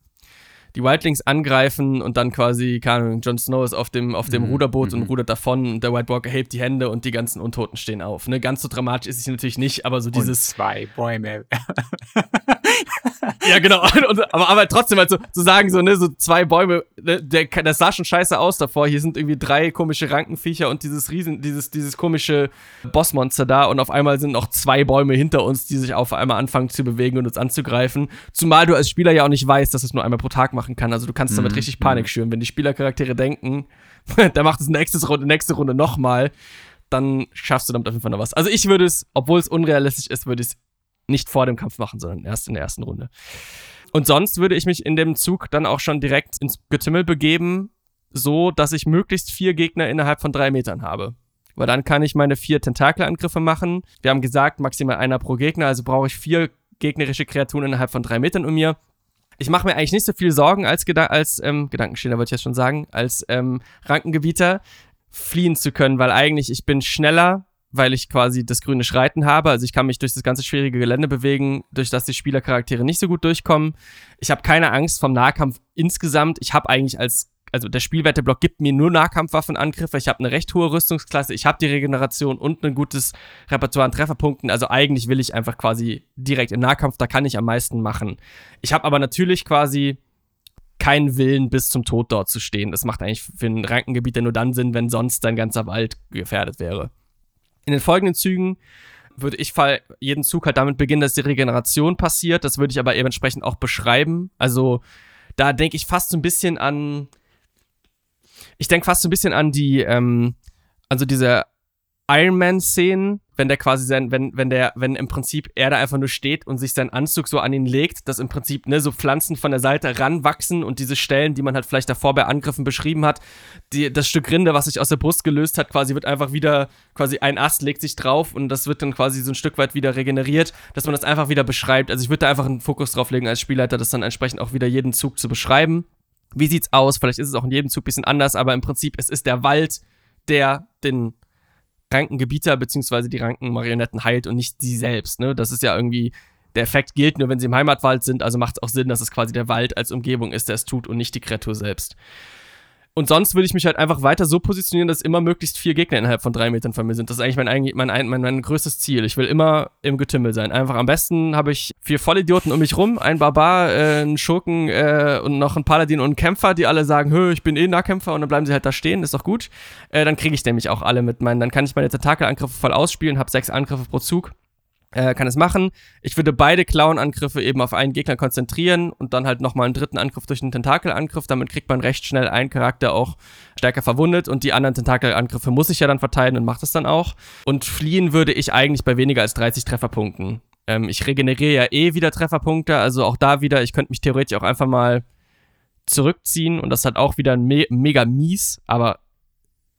die Wildlings angreifen und dann quasi, keine Ahnung, Jon Snow ist auf dem, auf dem mhm. Ruderboot mhm. und rudert davon und der White Walker hebt die Hände und die ganzen Untoten stehen auf. Ne? Ganz so dramatisch ist es natürlich nicht, aber so dieses. Und zwei Bäume. <laughs> ja, genau. <laughs> Und, aber, aber trotzdem halt so, so sagen, so, ne, so zwei Bäume, ne, der, das sah schon scheiße aus davor. Hier sind irgendwie drei komische Rankenviecher und dieses Riesen, dieses, dieses komische Bossmonster da und auf einmal sind noch zwei Bäume hinter uns, die sich auf einmal anfangen zu bewegen und uns anzugreifen. Zumal du als Spieler ja auch nicht weißt, dass es nur einmal pro Tag macht machen kann. Also du kannst damit mhm. richtig Panik mhm. schüren. Wenn die Spielercharaktere denken, <laughs> der macht es nächstes Runde, nächste Runde nochmal, dann schaffst du damit auf jeden Fall noch was. Also ich würde es, obwohl es unrealistisch ist, würde ich es nicht vor dem Kampf machen, sondern erst in der ersten Runde. Und sonst würde ich mich in dem Zug dann auch schon direkt ins Getümmel begeben, so dass ich möglichst vier Gegner innerhalb von drei Metern habe. Weil dann kann ich meine vier Tentakelangriffe machen. Wir haben gesagt, maximal einer pro Gegner, also brauche ich vier gegnerische Kreaturen innerhalb von drei Metern um mir ich mache mir eigentlich nicht so viel Sorgen als, Geda als ähm, Gedankenschäler, wollte ich ja schon sagen, als ähm, Rankengebieter fliehen zu können, weil eigentlich ich bin schneller, weil ich quasi das grüne Schreiten habe. Also ich kann mich durch das ganze schwierige Gelände bewegen, durch das die Spielercharaktere nicht so gut durchkommen. Ich habe keine Angst vom Nahkampf insgesamt. Ich habe eigentlich als also der Spielwerteblock gibt mir nur Nahkampfwaffenangriffe. Ich habe eine recht hohe Rüstungsklasse, ich habe die Regeneration und ein gutes Repertoire an Trefferpunkten. Also eigentlich will ich einfach quasi direkt im Nahkampf, da kann ich am meisten machen. Ich habe aber natürlich quasi keinen Willen, bis zum Tod dort zu stehen. Das macht eigentlich für ein Rankengebiet nur dann Sinn, wenn sonst dein ganzer Wald gefährdet wäre. In den folgenden Zügen würde ich jeden Zug halt damit beginnen, dass die Regeneration passiert. Das würde ich aber eben entsprechend auch beschreiben. Also da denke ich fast so ein bisschen an ich denke fast so ein bisschen an die, ähm, also diese Iron Man-Szenen, wenn der quasi sein, wenn, wenn der, wenn im Prinzip er da einfach nur steht und sich seinen Anzug so an ihn legt, dass im Prinzip, ne, so Pflanzen von der Seite ranwachsen und diese Stellen, die man halt vielleicht davor bei Angriffen beschrieben hat, die, das Stück Rinde, was sich aus der Brust gelöst hat, quasi wird einfach wieder, quasi ein Ast legt sich drauf und das wird dann quasi so ein Stück weit wieder regeneriert, dass man das einfach wieder beschreibt. Also ich würde da einfach einen Fokus drauf legen als Spielleiter, das dann entsprechend auch wieder jeden Zug zu beschreiben. Wie sieht's aus? Vielleicht ist es auch in jedem Zug ein bisschen anders, aber im Prinzip, es ist der Wald, der den Rankengebieter bzw. die Rankenmarionetten heilt und nicht sie selbst. Ne? Das ist ja irgendwie, der Effekt gilt nur, wenn sie im Heimatwald sind, also macht es auch Sinn, dass es quasi der Wald als Umgebung ist, der es tut und nicht die Kreatur selbst. Und sonst würde ich mich halt einfach weiter so positionieren, dass immer möglichst vier Gegner innerhalb von drei Metern von mir sind. Das ist eigentlich mein, mein, mein, mein größtes Ziel. Ich will immer im Getümmel sein. Einfach am besten habe ich vier Vollidioten um mich rum, ein Barbar, äh, einen Schurken äh, und noch einen Paladin und einen Kämpfer, die alle sagen, hö, ich bin eh Nahkämpfer und dann bleiben sie halt da stehen, ist doch gut. Äh, dann kriege ich nämlich auch alle mit meinen, dann kann ich meine Tentakelangriffe voll ausspielen, habe sechs Angriffe pro Zug äh, kann es machen. Ich würde beide Clown-Angriffe eben auf einen Gegner konzentrieren und dann halt nochmal einen dritten Angriff durch einen Tentakelangriff. Damit kriegt man recht schnell einen Charakter auch stärker verwundet und die anderen Tentakelangriffe muss ich ja dann verteilen und macht es dann auch. Und fliehen würde ich eigentlich bei weniger als 30 Trefferpunkten. Ähm, ich regeneriere ja eh wieder Trefferpunkte, also auch da wieder, ich könnte mich theoretisch auch einfach mal zurückziehen und das hat auch wieder me mega mies, aber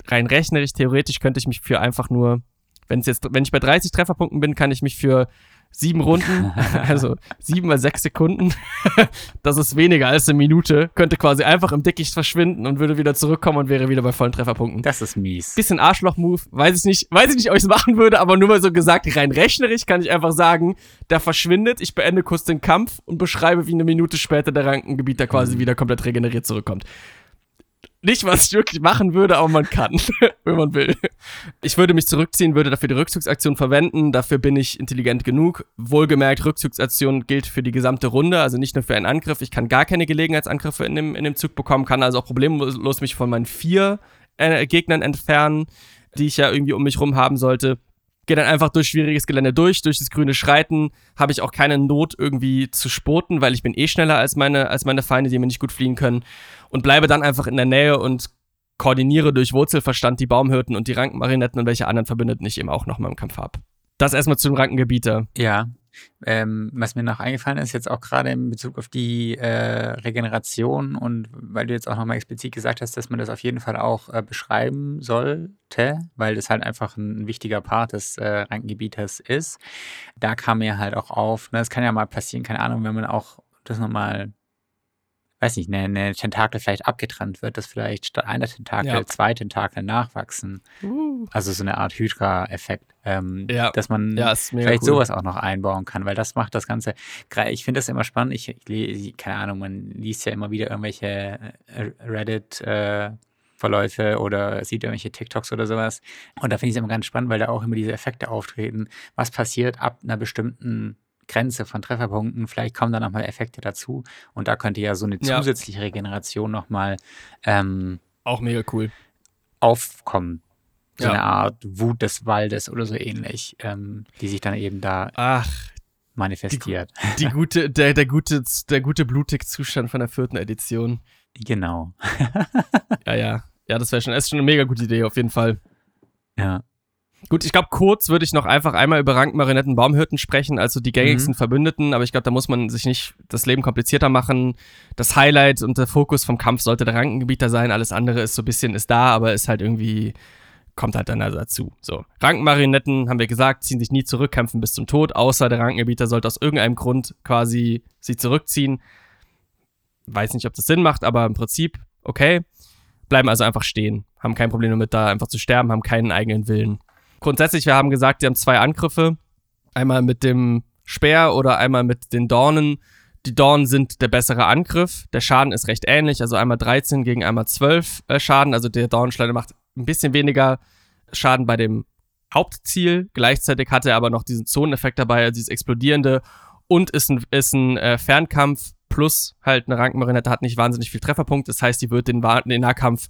rein rechnerisch, theoretisch könnte ich mich für einfach nur wenn jetzt, wenn ich bei 30 Trefferpunkten bin, kann ich mich für sieben Runden, <laughs> also sieben mal sechs Sekunden, <laughs> das ist weniger als eine Minute, könnte quasi einfach im Dickicht verschwinden und würde wieder zurückkommen und wäre wieder bei vollen Trefferpunkten. Das ist mies. Bisschen Arschloch-Move, weiß ich nicht, weiß ich nicht, ob ich es machen würde, aber nur mal so gesagt, rein rechnerisch kann ich einfach sagen, der verschwindet, ich beende kurz den Kampf und beschreibe, wie eine Minute später der Rankengebieter quasi mhm. wieder komplett regeneriert zurückkommt nicht, was ich wirklich machen würde, aber man kann, <laughs> wenn man will. Ich würde mich zurückziehen, würde dafür die Rückzugsaktion verwenden. Dafür bin ich intelligent genug. Wohlgemerkt, Rückzugsaktion gilt für die gesamte Runde, also nicht nur für einen Angriff. Ich kann gar keine Gelegenheitsangriffe in dem, in dem Zug bekommen, kann also auch problemlos mich von meinen vier äh, Gegnern entfernen, die ich ja irgendwie um mich rum haben sollte gehe dann einfach durch schwieriges Gelände durch, durch das grüne Schreiten, habe ich auch keine Not irgendwie zu spoten, weil ich bin eh schneller als meine, als meine Feinde, die mir nicht gut fliehen können und bleibe dann einfach in der Nähe und koordiniere durch Wurzelverstand die Baumhirten und die Rankenmarinetten und welche anderen Verbündeten ich eben auch noch mal im Kampf habe. Das erstmal zu dem Rankengebieter. Ja, ähm, was mir noch eingefallen ist, jetzt auch gerade in Bezug auf die äh, Regeneration und weil du jetzt auch nochmal explizit gesagt hast, dass man das auf jeden Fall auch äh, beschreiben sollte, weil das halt einfach ein wichtiger Part des äh, Rankengebieters ist. Da kam mir halt auch auf, ne, das kann ja mal passieren, keine Ahnung, wenn man auch das nochmal weiß nicht, eine, eine Tentakel vielleicht abgetrennt wird, dass vielleicht statt einer Tentakel ja. zwei Tentakel nachwachsen. Uh. Also so eine Art Hydra-Effekt. Ähm, ja. Dass man ja, vielleicht cool. sowas auch noch einbauen kann, weil das macht das Ganze. Ich finde das immer spannend. Ich, ich, keine Ahnung, man liest ja immer wieder irgendwelche äh, Reddit- äh, Verläufe oder sieht irgendwelche TikToks oder sowas. Und da finde ich es immer ganz spannend, weil da auch immer diese Effekte auftreten. Was passiert ab einer bestimmten Grenze von Trefferpunkten. Vielleicht kommen da nochmal Effekte dazu. Und da könnte ja so eine zusätzliche. Regeneration nochmal ähm, auch mega cool aufkommen. So ja. eine Art Wut des Waldes oder so ähnlich, ähm, die sich dann eben da Ach, manifestiert. Die, die gute, der, der gute, der gute Blutig-Zustand von der vierten Edition. Genau. <laughs> ja, ja. Ja, das wäre schon, ist schon eine mega gute Idee, auf jeden Fall. Ja. Gut, ich glaube, kurz würde ich noch einfach einmal über Rankmarinetten Baumhirten sprechen, also die gängigsten mhm. Verbündeten, aber ich glaube, da muss man sich nicht das Leben komplizierter machen. Das Highlight und der Fokus vom Kampf sollte der Rankengebieter sein, alles andere ist so ein bisschen, ist da, aber ist halt irgendwie, kommt halt dann dazu. So. Rankenmarinetten, haben wir gesagt, ziehen sich nie zurück, kämpfen bis zum Tod, außer der Rankengebieter sollte aus irgendeinem Grund quasi sie zurückziehen. Weiß nicht, ob das Sinn macht, aber im Prinzip, okay. Bleiben also einfach stehen, haben kein Problem damit, da einfach zu sterben, haben keinen eigenen Willen. Grundsätzlich, wir haben gesagt, die haben zwei Angriffe. Einmal mit dem Speer oder einmal mit den Dornen. Die Dornen sind der bessere Angriff. Der Schaden ist recht ähnlich, also einmal 13 gegen einmal 12 äh, Schaden. Also der Dornenschleuder macht ein bisschen weniger Schaden bei dem Hauptziel. Gleichzeitig hat er aber noch diesen Zoneneffekt dabei, also dieses explodierende und ist ein, ist ein äh, Fernkampf plus halt eine Rankenmarinette hat nicht wahnsinnig viel Trefferpunkt. Das heißt, die wird den, den Nahkampf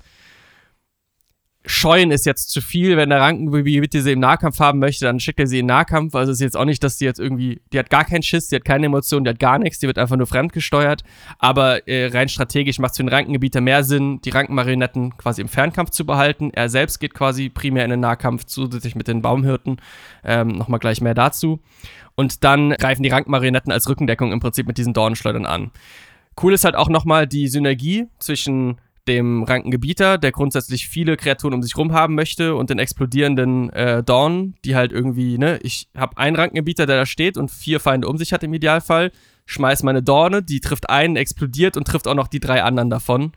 scheuen ist jetzt zu viel. Wenn der Rankengebiete sie im Nahkampf haben möchte, dann schickt er sie in Nahkampf. Also ist jetzt auch nicht, dass die jetzt irgendwie, die hat gar keinen Schiss, die hat keine Emotionen, die hat gar nichts, die wird einfach nur fremdgesteuert. Aber äh, rein strategisch macht es für den Rankengebieter mehr Sinn, die Rankenmarionetten quasi im Fernkampf zu behalten. Er selbst geht quasi primär in den Nahkampf, zusätzlich mit den Baumhirten. Ähm, Nochmal gleich mehr dazu. Und dann greifen die Rankenmarionetten als Rückendeckung im Prinzip mit diesen Dornenschleudern an. Cool ist halt auch nochmal die Synergie zwischen dem Rankengebieter, der grundsätzlich viele Kreaturen um sich rum haben möchte, und den explodierenden äh, Dawn, die halt irgendwie, ne, ich habe einen Rankengebieter, der da steht und vier Feinde um sich hat im Idealfall, schmeiß meine Dorne, die trifft einen, explodiert und trifft auch noch die drei anderen davon.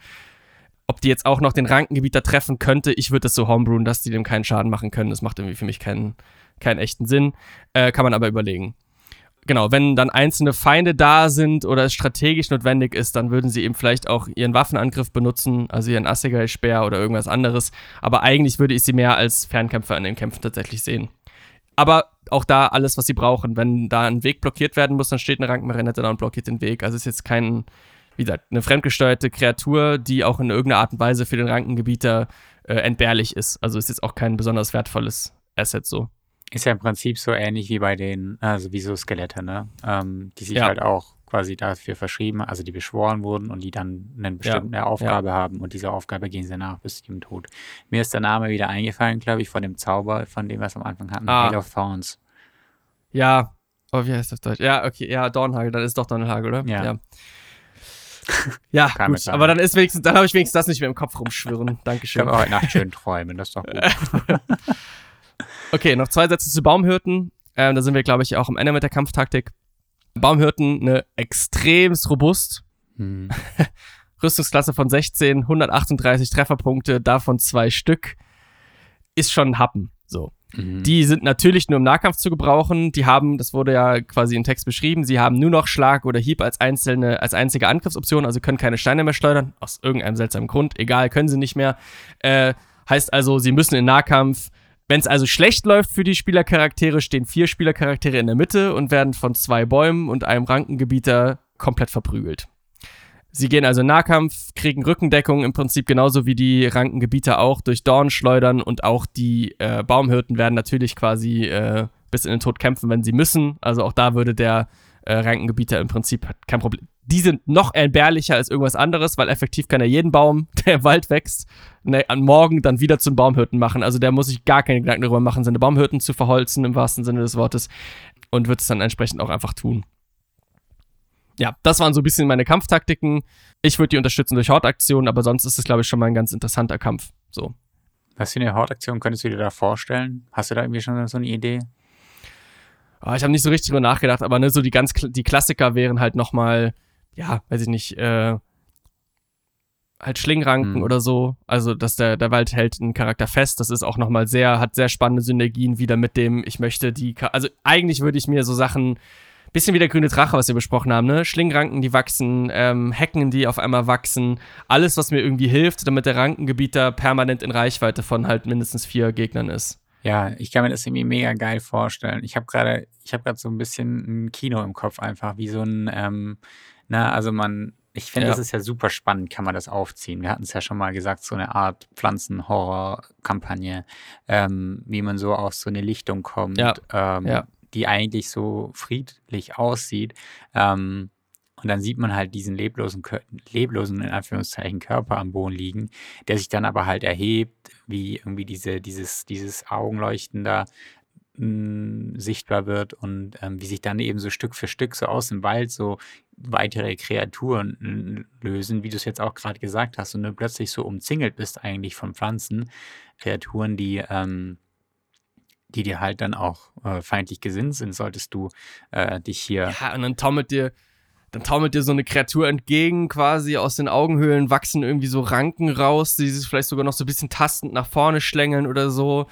Ob die jetzt auch noch den Rankengebieter treffen könnte, ich würde das so homebrewen, dass die dem keinen Schaden machen können. Das macht irgendwie für mich keinen, keinen echten Sinn. Äh, kann man aber überlegen genau, wenn dann einzelne Feinde da sind oder es strategisch notwendig ist, dann würden sie eben vielleicht auch ihren Waffenangriff benutzen, also ihren Assegai-Speer oder irgendwas anderes. Aber eigentlich würde ich sie mehr als Fernkämpfer in den Kämpfen tatsächlich sehen. Aber auch da alles, was sie brauchen. Wenn da ein Weg blockiert werden muss, dann steht eine Rankmarinette da und blockiert den Weg. Also ist jetzt kein, wie gesagt, eine fremdgesteuerte Kreatur, die auch in irgendeiner Art und Weise für den Rankengebieter äh, entbehrlich ist. Also ist jetzt auch kein besonders wertvolles Asset so. Ist ja im Prinzip so ähnlich wie bei den, also wie so Skelette, ne? Ähm, die sich Ja. halt auch quasi dafür verschrieben, also die beschworen wurden und die dann eine bestimmte Aufgabe haben und dieser Aufgabe gehen sie nach bis zu ihrem Tod. Mir ist der Name wieder eingefallen, glaube ich, von dem Zauber, von dem wir es am Anfang hatten, Ah. Hail of Thorns. Ja. Oh, wie heißt das Deutsch? Ja, okay, ja, Dornhagel, dann ist doch Dornhagel, oder? Ja. Ja, ja gut, aber dann ist wenigstens, dann habe ich wenigstens das nicht mehr im Kopf rumschwirren. Ich <laughs> Dankeschön. kann heute Nacht schön träumen, das ist doch gut. <laughs> Okay, noch zwei Sätze zu Baumhirten. Ähm, da sind wir, glaube ich, auch am Ende mit der Kampftaktik. Baumhirten, ne, extremst robust. Hm. <laughs> Rüstungsklasse von 16, 138 Trefferpunkte, davon zwei Stück. Ist schon ein Happen. So. Mhm. Die sind natürlich nur im Nahkampf zu gebrauchen. Die haben, das wurde ja quasi im Text beschrieben, sie haben nur noch Schlag oder Hieb als einzelne, als einzige Angriffsoption, also können keine Steine mehr schleudern. Aus irgendeinem seltsamen Grund. Egal, können sie nicht mehr. Äh, heißt also, sie müssen in Nahkampf. Wenn es also schlecht läuft für die Spielercharaktere, stehen vier Spielercharaktere in der Mitte und werden von zwei Bäumen und einem Rankengebieter komplett verprügelt. Sie gehen also in Nahkampf, kriegen Rückendeckung im Prinzip genauso wie die Rankengebieter auch durch Dornschleudern und auch die äh, Baumhirten werden natürlich quasi äh, bis in den Tod kämpfen, wenn sie müssen. Also auch da würde der äh, Rankengebieter im Prinzip kein Problem. Die sind noch entbehrlicher als irgendwas anderes, weil effektiv kann er jeden Baum, <laughs> der im Wald wächst, ne, am Morgen dann wieder zum Baumhirten machen. Also der muss sich gar keine Gedanken darüber machen, seine Baumhirten zu verholzen im wahrsten Sinne des Wortes und wird es dann entsprechend auch einfach tun ja, das waren so ein bisschen meine Kampftaktiken. Ich würde die unterstützen durch Hortaktionen, aber sonst ist es, glaube ich, schon mal ein ganz interessanter Kampf. So. Was für eine Hortaktion könntest du dir da vorstellen? Hast du da irgendwie schon so eine Idee? Oh, ich habe nicht so richtig drüber nachgedacht, aber ne, so die ganz die Klassiker wären halt nochmal, ja, weiß ich nicht, äh, halt Schlingranken Hm. oder so. Also, dass der, der Wald hält einen Charakter fest. Das ist auch nochmal sehr, hat sehr spannende Synergien wieder mit dem, ich möchte die, also eigentlich würde ich mir so Sachen, bisschen wie der grüne Drache, was wir besprochen haben, ne? Schlingranken, die wachsen, ähm, Hecken, die auf einmal wachsen. Alles, was mir irgendwie hilft, damit der Rankengebieter permanent in Reichweite von halt mindestens vier Gegnern ist. Ja, ich kann mir das irgendwie mega geil vorstellen. Ich habe gerade, ich habe gerade so ein bisschen ein Kino im Kopf einfach, wie so ein, ähm, na, also man, ich finde, Ja. das ist ja super spannend, kann man das aufziehen. Wir hatten es ja schon mal gesagt, so eine Art Pflanzenhorror-Kampagne, ähm, wie man so auf so eine Lichtung kommt, Ja, ähm, ja. die eigentlich so friedlich aussieht. Ähm, und dann sieht man halt diesen leblosen, leblosen, in Anführungszeichen, Körper am Boden liegen, der sich dann aber halt erhebt, wie irgendwie diese, dieses, dieses Augenleuchten da mh, sichtbar wird und ähm, wie sich dann eben so Stück für Stück so aus dem Wald so weitere Kreaturen lösen, wie du es jetzt auch gerade gesagt hast, und du plötzlich so umzingelt bist eigentlich von Pflanzen, Kreaturen, die ähm, die dir halt dann auch äh, feindlich gesinnt sind, solltest du äh, dich hier Ja, und dann taumelt dir, dann taumelt dir so eine Kreatur entgegen, quasi aus den Augenhöhlen wachsen irgendwie so Ranken raus, die sich vielleicht sogar noch so ein bisschen tastend nach vorne schlängeln oder so.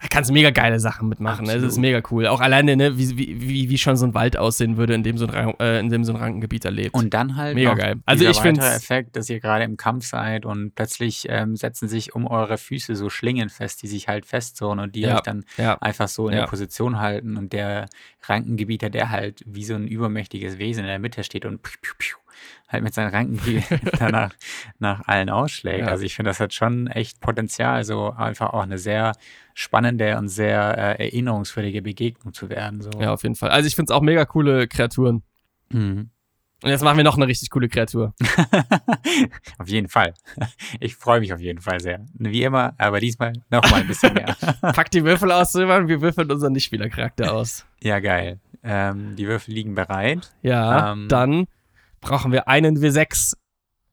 Da kannst du mega geile Sachen mitmachen. ne? Das ist mega cool. Auch alleine, ne, wie, wie, wie, wie schon so ein Wald aussehen würde, in dem so ein, äh, in dem so ein Rankengebiet erlebt. Und dann halt Mega geil. Also ich weitere Effekt, dass ihr gerade im Kampf seid und plötzlich ähm, setzen sich um eure Füße so Schlingen fest, die sich halt festzurren und die Ja, euch dann ja. einfach so in Ja. der Position halten und der Rankengebieter, der halt wie so ein übermächtiges Wesen in der Mitte steht und piu, piu, piu, halt mit seinen Rankengebieter <laughs> nach, nach allen ausschlägt. Ja. Also ich finde, das hat schon echt Potenzial, so einfach auch eine sehr spannende und sehr äh, erinnerungswürdige Begegnung zu werden. So. Ja, auf jeden Fall. Also ich finde es auch mega coole Kreaturen. Mhm. Und jetzt machen wir noch eine richtig coole Kreatur. <laughs> auf jeden Fall. Ich freue mich auf jeden Fall sehr. Wie immer, aber diesmal noch mal ein bisschen mehr. <laughs> Pack die Würfel aus, Silvan, wir würfeln unseren Nichtspielercharakter aus. ja, geil. Ähm, die Würfel liegen bereit. Ja, Ähm. dann brauchen wir einen W6.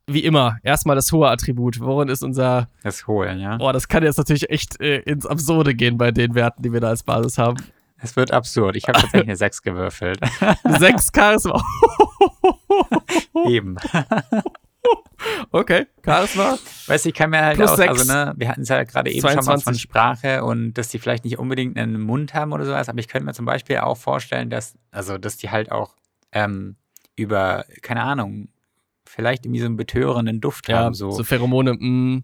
Wie immer. Erstmal das hohe Attribut. Worin ist unser. Das holen, ja. Boah, das kann jetzt natürlich echt äh, ins Absurde gehen bei den Werten, die wir da als Basis haben. Es wird absurd. Ich habe tatsächlich eine 6 gewürfelt. <laughs> Sechs Charisma. <laughs> Eben. <laughs> okay, Charisma. Weißt du, ich kann mir halt Plus auch, sechs. also ne, wir hatten es ja gerade eben schon mal von 22. Sprache und dass die vielleicht nicht unbedingt einen Mund haben oder sowas, aber ich könnte mir zum Beispiel auch vorstellen, dass, also dass die halt auch ähm, über, keine Ahnung, vielleicht irgendwie so einen betörenden Duft Ja, haben. so, So. Pheromone. mm. Mh.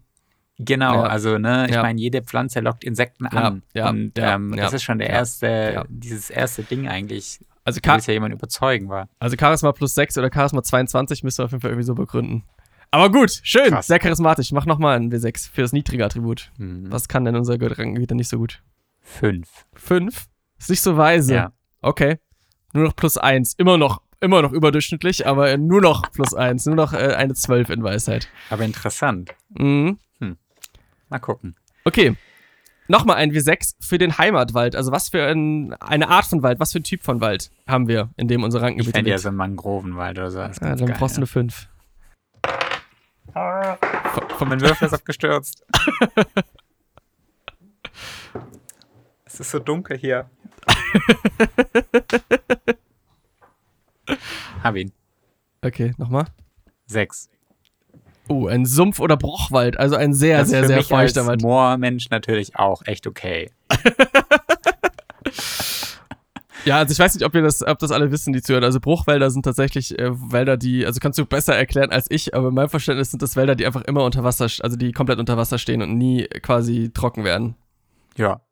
Genau, Ja. also ne, ich Ja. meine, jede Pflanze lockt Insekten an. ja, und ähm, das ist schon der erste, dieses erste Ding eigentlich, Also, will ja jemand überzeugen war. also Charisma plus 6 oder Charisma 22 müsst ihr auf jeden Fall irgendwie so begründen. Aber gut, schön, Krass. sehr charismatisch. Mach nochmal ein W6 für das niedrige Attribut. Mhm. Was kann denn unser Rankengebiet nicht so gut? Fünf. Fünf? Ist nicht so weise. Ja. Okay. Nur noch plus eins. Immer noch, immer noch überdurchschnittlich, aber nur noch plus eins. Nur noch äh, eine Zwölf in Weisheit. Aber interessant. Mhm. Mal gucken. Okay. Nochmal ein W6 für den Heimatwald. Also was für ein, eine Art von Wald, was für ein Typ von Wald haben wir, in dem unsere Ich Rankengebiete fände ja so einen Mangrovenwald oder so. Ist Ja, dann geil, brauchst du ja. eine 5. Von mein Würfel ist abgestürzt. <laughs> es ist so dunkel hier. <laughs> Hab ihn. Okay, nochmal. Sechs. Oh, ein Sumpf- oder Bruchwald. Also ein sehr, Das sehr, sehr feuchter Wald. Moormensch natürlich auch echt okay. <laughs> Ja, also ich weiß nicht, ob ihr das, ob das alle wissen, die zuhören. Also Bruchwälder sind tatsächlich äh, Wälder, die, also kannst du besser erklären als ich, aber in meinem Verständnis sind das Wälder, die einfach immer unter Wasser, also die komplett unter Wasser stehen und nie quasi trocken werden. Ja.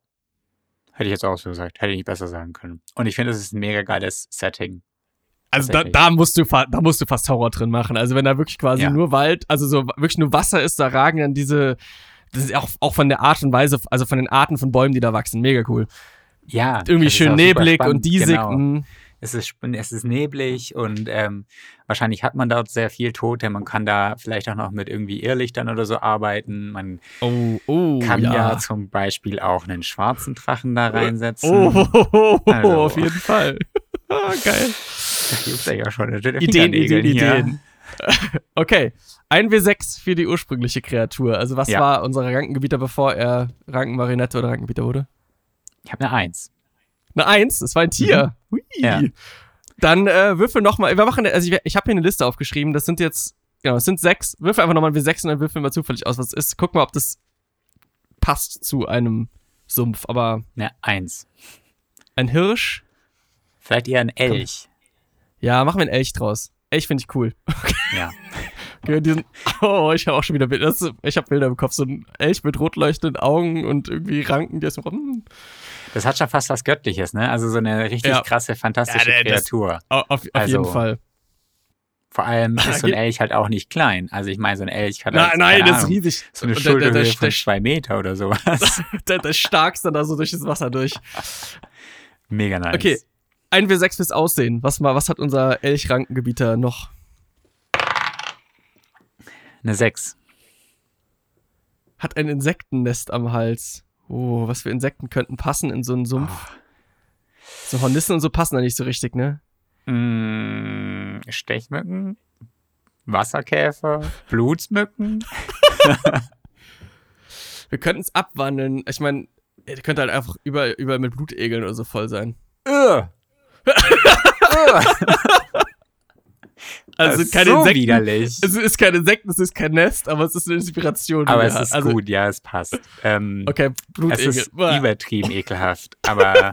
Hätte ich jetzt auch so gesagt. Hätte ich nicht besser sagen können. Und ich finde, es ist ein mega geiles Setting. Also da, da musst du da musst du fast Horror drin machen. Also wenn da wirklich quasi Ja. nur Wald, also so wirklich nur Wasser ist, da ragen dann diese, das ist auch, auch von der Art und Weise, also von den Arten von Bäumen, die da wachsen, mega cool. Ja. Irgendwie schön neblig und diesig. Genau. Es ist, es ist neblig und ähm, wahrscheinlich hat man dort sehr viel Tote. Man kann da vielleicht auch noch mit irgendwie Irrlichtern oder so arbeiten. Man Oh, oh, kann ja, ja. zum Beispiel auch einen schwarzen Drachen da reinsetzen. Oh, oh, oh, oh, Also. auf jeden Fall. <laughs> ah, geil. Da gibt's ja schon Ideen, Ideen. Ideen. <laughs> Okay. Ein W6 für die ursprüngliche Kreatur. Also was Ja. war unser Rankengebieter, bevor er Rankenmarinette oder Rankengebieter wurde? Ich habe eine Eins. Eine Eins, es war ein Tier. Mhm. Ja. Dann äh, würfel nochmal. Wir machen, also ich, ich habe hier eine Liste aufgeschrieben. Das sind jetzt, genau, es sind sechs. Würfel einfach nochmal ein W6 und dann würfeln wir zufällig aus, was es ist. Guck mal, ob das passt zu einem Sumpf. Aber Eine Eins. ein Hirsch, Vielleicht eher ein Elch. Ja, machen wir einen Elch draus. Elch finde ich cool. <laughs> Ja. Okay, diesen, oh, ich habe auch schon wieder Bilder. Das, ich habe Bilder im Kopf. So ein Elch mit rot leuchtenden Augen und irgendwie Ranken, die ist hm, Das hat schon fast was Göttliches, ne? Also so eine richtig Ja. krasse, fantastische Ja, das- Kreatur. auf, auf Also, jeden Fall. Vor allem <laughs> ist so ein Elch halt auch nicht klein. Also ich meine, so ein Elch hat Nein, halt, nein, das ist riesig. so eine Und der, der, Schulterhöhe der, von der, zwei Meter oder sowas. <laughs> der, der starkste da so durch das Wasser durch. Mega nice. Okay, ein W6 fürs Aussehen. Was, mal, was hat unser Elchrankengebieter noch? Eine Sechs. Hat ein Insektennest am Hals. Oh, was für Insekten könnten passen in so einen Sumpf? Ah. So Hornissen und so passen da nicht so richtig, ne? Mm, Stechmücken, Wasserkäfer, <laughs> Blutsmücken. <laughs> Wir könnten es abwandeln. Ich meine, der könnte halt einfach überall, überall mit Blutegeln oder so voll sein. Ugh. <laughs> Also es sind ist keine so Insekten. widerlich. Es ist kein Insekten, es ist kein Nest, aber es ist eine Inspiration. Aber es ist also, gut, ja, es passt. Ähm, Okay, es Blutegel. ist Uah. übertrieben ekelhaft. <laughs> Aber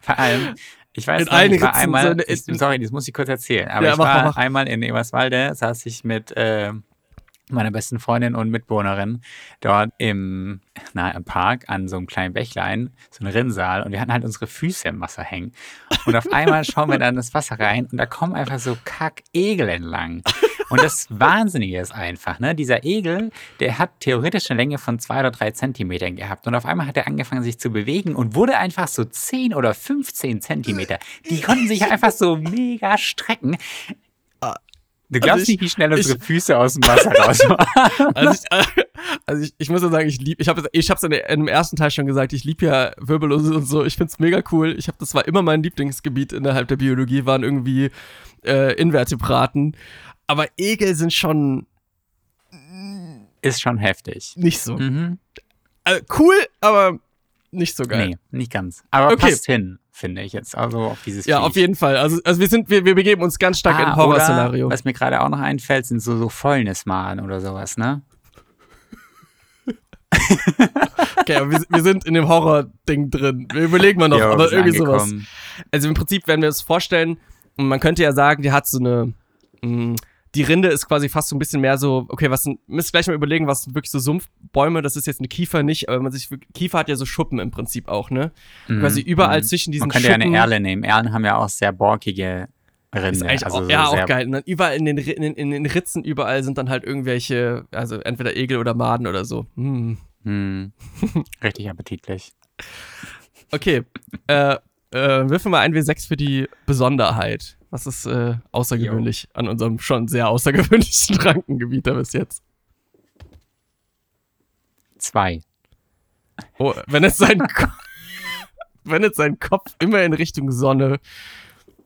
vor allem, ich weiß In noch, ich war einmal, so ich, sorry, das muss ich kurz erzählen. Aber Ja, ich war mach, mach. einmal in Eberswalde, saß ich mit äh, meiner besten Freundin und Mitbewohnerin dort im, na, im Park an so einem kleinen Bächlein, so ein Rinnsal und wir hatten halt unsere Füße im Wasser hängen. Und auf einmal schauen wir dann das Wasser rein und da kommen einfach so Kack-Egel entlang. Und das Wahnsinnige ist einfach, ne? Dieser Egel, der hat theoretisch eine Länge von zwei oder drei Zentimetern gehabt. Und auf einmal hat er angefangen, sich zu bewegen und wurde einfach so 10 oder 15 Zentimeter. Die konnten sich einfach so mega strecken. Du glaubst Also ich- nicht, wie schnell unsere ich- Füße aus dem Wasser raus waren. <laughs> Also ich, also ich, ich muss ja sagen, ich lieb, ich habe ich hab's in, dem ersten Teil schon gesagt, ich lieb ja Wirbellose und so. Ich find's mega cool. Ich habe das war immer mein Lieblingsgebiet innerhalb der Biologie waren irgendwie äh, Invertebraten, aber Egel sind schon Ist schon heftig. nicht so. Mhm. Also cool, aber nicht so geil. Nee, nicht ganz. Aber Okay. passt hin, finde ich jetzt. Also auf dieses Ja, Viech. auf jeden Fall. Also, also wir sind, wir, wir begeben uns ganz stark in ein Ah, Horrorszenario. Was mir gerade auch noch einfällt, sind so, so Fäulnismalen oder sowas, ne? <laughs> Okay, aber wir, wir sind in dem Horror-Ding drin. Wir überlegen mal noch, Jo, aber irgendwie sowas. angekommen. Also im Prinzip werden wir uns vorstellen, und man könnte ja sagen, die hat so eine. mh, die Rinde ist quasi fast so ein bisschen mehr so, okay, was müsst gleich mal überlegen, was sind wirklich so Sumpfbäume, das ist jetzt eine Kiefer nicht, aber man sich, Kiefer hat ja so Schuppen im Prinzip auch, ne? Mhm, Quasi überall mhm. zwischen diesen Man könnte ja Schuppen. eine Erle nehmen. Erlen haben ja auch sehr borkige Rinde. ist eigentlich also auch, so ja, auch geil. Und dann überall in den, in, den- in den Ritzen, überall sind dann halt irgendwelche, also entweder Egel oder Maden oder so. Hm. Hm. <laughs> Richtig appetitlich. Okay. Äh, äh, würfel mal ein W6 für die Besonderheit. Was ist äh, außergewöhnlich jo. an unserem schon sehr außergewöhnlichen <laughs> Rankengebieter bis jetzt? Zwei. Oh, wenn es sein, <laughs> wenn es sein Kopf immer in Richtung Sonne.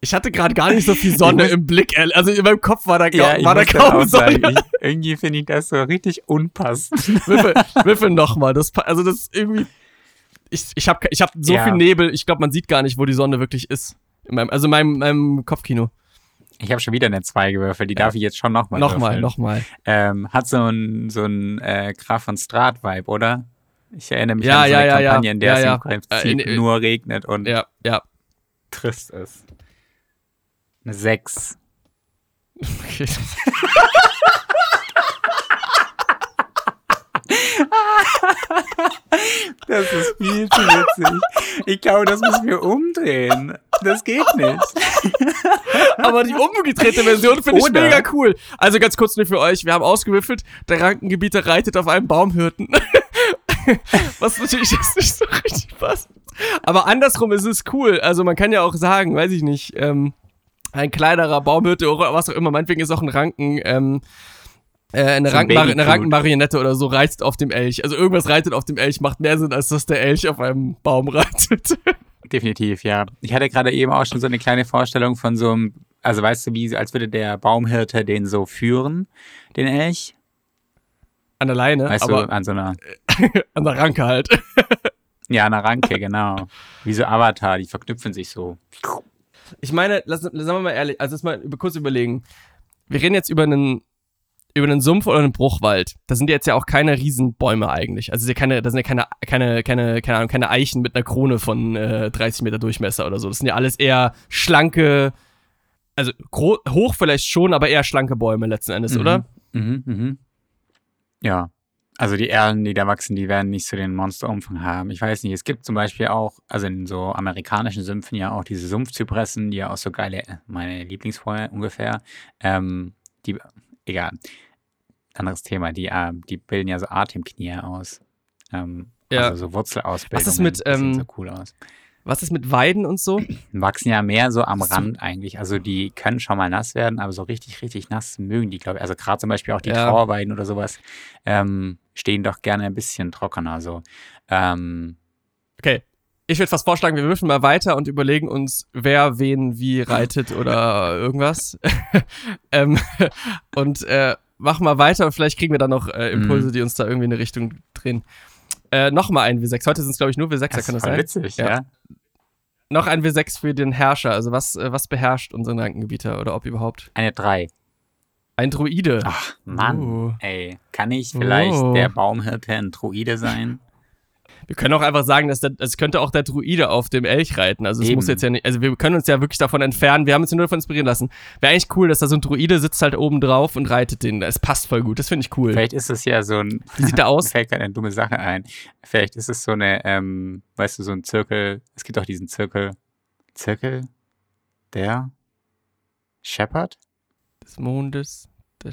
Ich hatte gerade gar nicht so viel Sonne im Blick. Also in meinem Kopf war da, ja, war da kaum Sonne. Sagen, ich, irgendwie finde ich das so richtig unpassend. <laughs> Würfel, würfel nochmal. Das, also das ist irgendwie. Ich, ich habe ich hab so ja. viel Nebel, ich glaube, man sieht gar nicht, wo die Sonne wirklich ist. In meinem, also in meinem, meinem Kopfkino. Ich habe schon wieder eine 2 gewürfelt, die ja. darf ich jetzt schon nochmal Nochmal, nochmal. Ähm, hat so ein, so ein äh, Graf von Strat-Vibe, oder? Ich erinnere mich ja, an so eine ja, Kampagne, in der es im Prinzip äh, nur regnet und ja, ja. trist ist. Eine 6. Okay. <laughs> Das ist viel zu witzig. Ich glaube, das müssen wir umdrehen. Das geht <laughs> nicht. <laughs> Aber die umgedrehte Version finde ich mega cool. Also ganz kurz nur für euch. Wir haben ausgewürfelt, der Rankengebieter reitet auf einem Baumhirten. <laughs> Was natürlich jetzt nicht so richtig passt. Aber andersrum ist es cool. Also man kann ja auch sagen, weiß ich nicht, ähm, ein kleinerer Baumhirte oder was auch immer, meinetwegen ist auch ein Ranken, ähm, äh, eine, so Rankenmar eine Rankenmarionette oder so reitet auf dem Elch. Also irgendwas reitet auf dem Elch, macht mehr Sinn, als dass der Elch auf einem Baum reitet. Definitiv, ja. Ich hatte gerade eben auch schon so eine kleine Vorstellung von so einem, also weißt du, wie, als würde der Baumhirte den so führen, den Elch. An der Leine, weißt aber du, an so einer. <laughs> an der Ranke halt. ja, an der Ranke, genau. Wie so Avatar, die verknüpfen sich so. Ich meine, lass, sagen wir mal ehrlich, also jetzt mal kurz überlegen. Wir reden jetzt über einen über einen Sumpf oder einen Bruchwald. Das sind jetzt ja auch keine Riesenbäume eigentlich. Also das sind ja keine, das sind ja keine, keine, keine, keine Ahnung, keine Eichen mit einer Krone von äh, 30 Meter Durchmesser oder so. Das sind ja alles eher schlanke, also hoch vielleicht schon, aber eher schlanke Bäume letzten Endes, mhm. oder? Mhm, mhm. Ja. Also die Erlen, die da wachsen, die werden nicht so den Monsterumfang haben. Ich weiß nicht, es gibt zum Beispiel auch, also in so amerikanischen Sümpfen ja auch diese Sumpfzypressen, die ja auch so geile, meine Lieblingsfeuer ungefähr, ähm, die egal. Anderes Thema. Die, äh, die bilden ja so Atemknie aus. Ähm, ja. Also so Wurzelausbildung. Was ist mit, ähm, so cool aus. Was ist mit Weiden und so? <clears throat> Wachsen ja mehr so am Rand eigentlich. Also die können schon mal nass werden, aber so richtig, richtig nass mögen die, glaube ich. Also gerade zum Beispiel auch die ja. Trauerweiden oder sowas ähm, stehen doch gerne ein bisschen trockener. So. Ähm, okay, ich würde fast vorschlagen, wir würfeln mal weiter und überlegen uns, wer wen wie reitet oder <laughs> irgendwas. <laughs> ähm, und äh, machen mal weiter und vielleicht kriegen wir dann noch äh, Impulse, mhm. die uns da irgendwie in eine Richtung drehen. Äh, Nochmal ein W6. Heute sind es, glaube ich, nur W6, das kann das sein? witzig, ja. ja. Noch ein W6 für den Herrscher. Also was, äh, was beherrscht unseren Rankengebieter oder ob überhaupt? Eine 3. Ein Druide. Ach, Mann. Uh. Ey, kann ich vielleicht uh. der Baumhirte ein Druide sein? Wir können auch einfach sagen, dass der, es könnte auch der Druide auf dem Elch reiten. Also es muss jetzt ja nicht, also wir können uns ja wirklich davon entfernen. Wir haben uns ja nur davon inspirieren lassen. Wäre eigentlich cool, dass da so ein Druide sitzt halt oben drauf und reitet den. Es passt voll gut. Das finde ich cool. Vielleicht ist es ja so ein. <laughs> Wie sieht der <laughs> aus? fällt gerade eine dumme Sache ein. Vielleicht ist es so eine, ähm, weißt du, so ein Zirkel. Es gibt auch diesen Zirkel. Zirkel der Shepherd? Des Mondes.